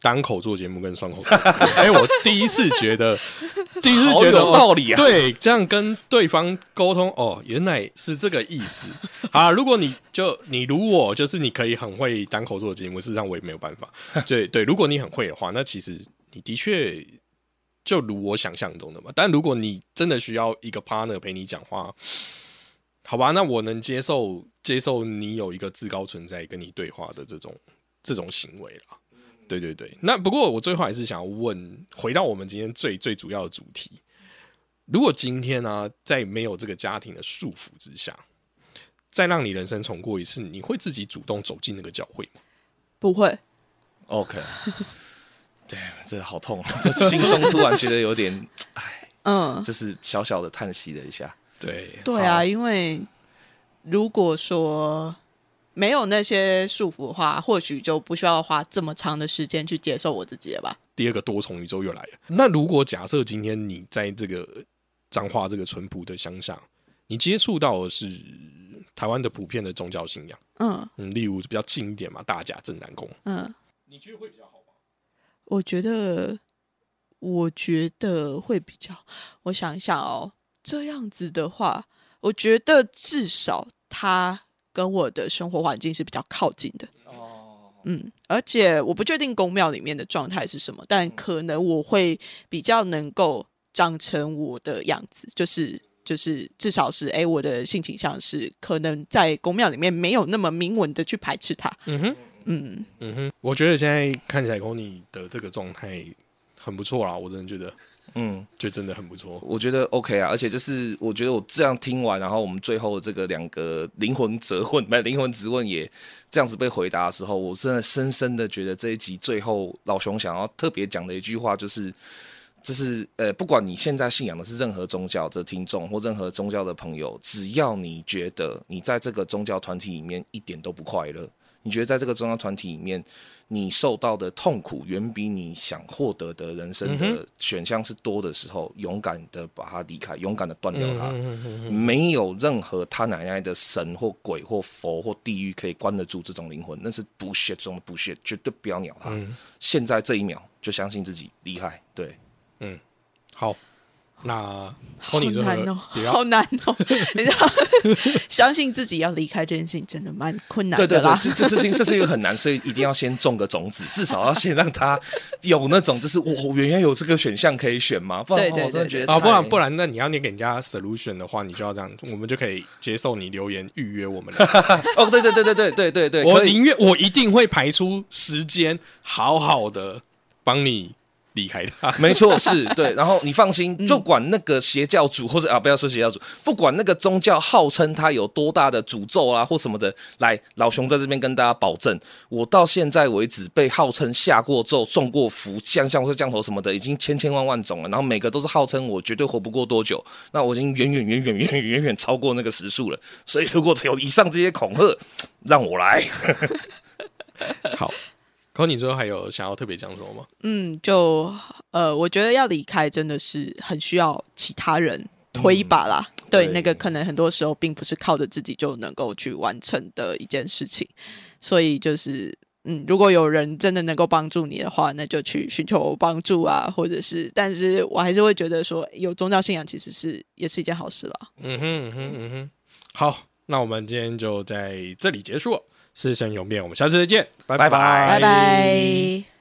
单口做节目跟双口做节目。哎，我第一次觉得，第一次觉得有道理啊哦对，这样跟对方沟通，哦，原来是这个意思啊。如果你就你如我，就是你可以很会单口做节目，事实上我也没有办法。对对，如果你很会的话，那其实你的确就如我想象中的嘛。但如果你真的需要一个 partner 陪你讲话，好吧，那我能接受接受你有一个至高存在跟你对话的这种这种行为啦。对对对，那不过我最后还是想要问，回到我们今天最最主要的主题，如果今天呢、在没有这个家庭的束缚之下，再让你人生重过一次，你会自己主动走进那个教会吗？不会，OK，对，这个好痛，啊这心中突然觉得有点，哎嗯，这是小小的叹息了一下。对，对啊，因为如果说没有那些束缚的话，或许就不需要花这么长的时间去接受我自己了吧。第二个多重宇宙又来了。那如果假设今天你在这个彰化这个淳朴的乡下，你接触到的是台湾的普遍的宗教信仰，嗯嗯，例如比较近一点嘛，大甲镇南宫，嗯，你觉得会比较好吗？我觉得，我觉得会比较。我想一想哦，这样子的话，我觉得至少他跟我的生活环境是比较靠近的。哦，嗯，而且我不确定宫庙里面的状态是什么，但可能我会比较能够长成我的样子，就是就是至少是哎，我的性倾向是可能在宫庙里面没有那么明文的去排斥它。嗯哼，嗯，嗯哼，我觉得现在看起来 Kony 的这个状态很不错啦，我真的觉得，嗯，就真的很不错。我觉得 OK 啊，而且就是我觉得我这样听完，然后我们最后这个两个灵魂责问，不是灵魂质问也这样子被回答的时候，我真的深深的觉得这一集最后老熊想要特别讲的一句话就是。就是呃，不管你现在信仰的是任何宗教的听众或任何宗教的朋友，只要你觉得你在这个宗教团体里面一点都不快乐，你觉得在这个宗教团体里面，你受到的痛苦远比你想获得的人生的选项是多的时候，勇敢的把它离开，勇敢的断掉它。没有任何他奶奶的神或鬼或佛或地狱可以关得住这种灵魂，那是不屑中的不屑，绝对不要鸟他。现在这一秒就相信自己厉害，对。嗯好，那好难哦，好难哦！你知道，相信自己要离开这件事情真的蛮困难对对对，。这这事情这是一个很难，所以一定要先种个种子，至少要先让他有那种就是我我原来有这个选项可以选吗？不然我真的觉得啊，不然不然，那你要你给人家 solution 的话，你就要这样，我们就可以接受你留言预约我们了。哦，对对对对对对对对，我宁愿我一定会排出时间，好好的帮你离开他。没错，是对。然后你放心，就管那个邪教主或者啊，不要说邪教主，不管那个宗教号称他有多大的诅咒啊或什么的，来，老熊在这边跟大家保证，我到现在为止被号称下过咒、中过符、降降或降头什么的，已经千千万万种了。然后每个都是号称我绝对活不过多久，那我已经远远远远远远远远超过那个时速了。所以如果有以上这些恐吓，让我来。好。可你最后还有想要特别讲什么吗？嗯，就呃，我觉得要离开真的是很需要其他人推一把啦。对，对那个可能很多时候并不是靠着自己就能够去完成的一件事情，所以就是。嗯，如果有人真的能够帮助你的话，那就去寻求帮助啊，或者是，但是我还是会觉得说，有宗教信仰其实是也是一件好事啦。嗯哼嗯哼嗯哼，好，那我们今天就在这里结束了。是生永变，我们下次再见，拜拜拜拜拜。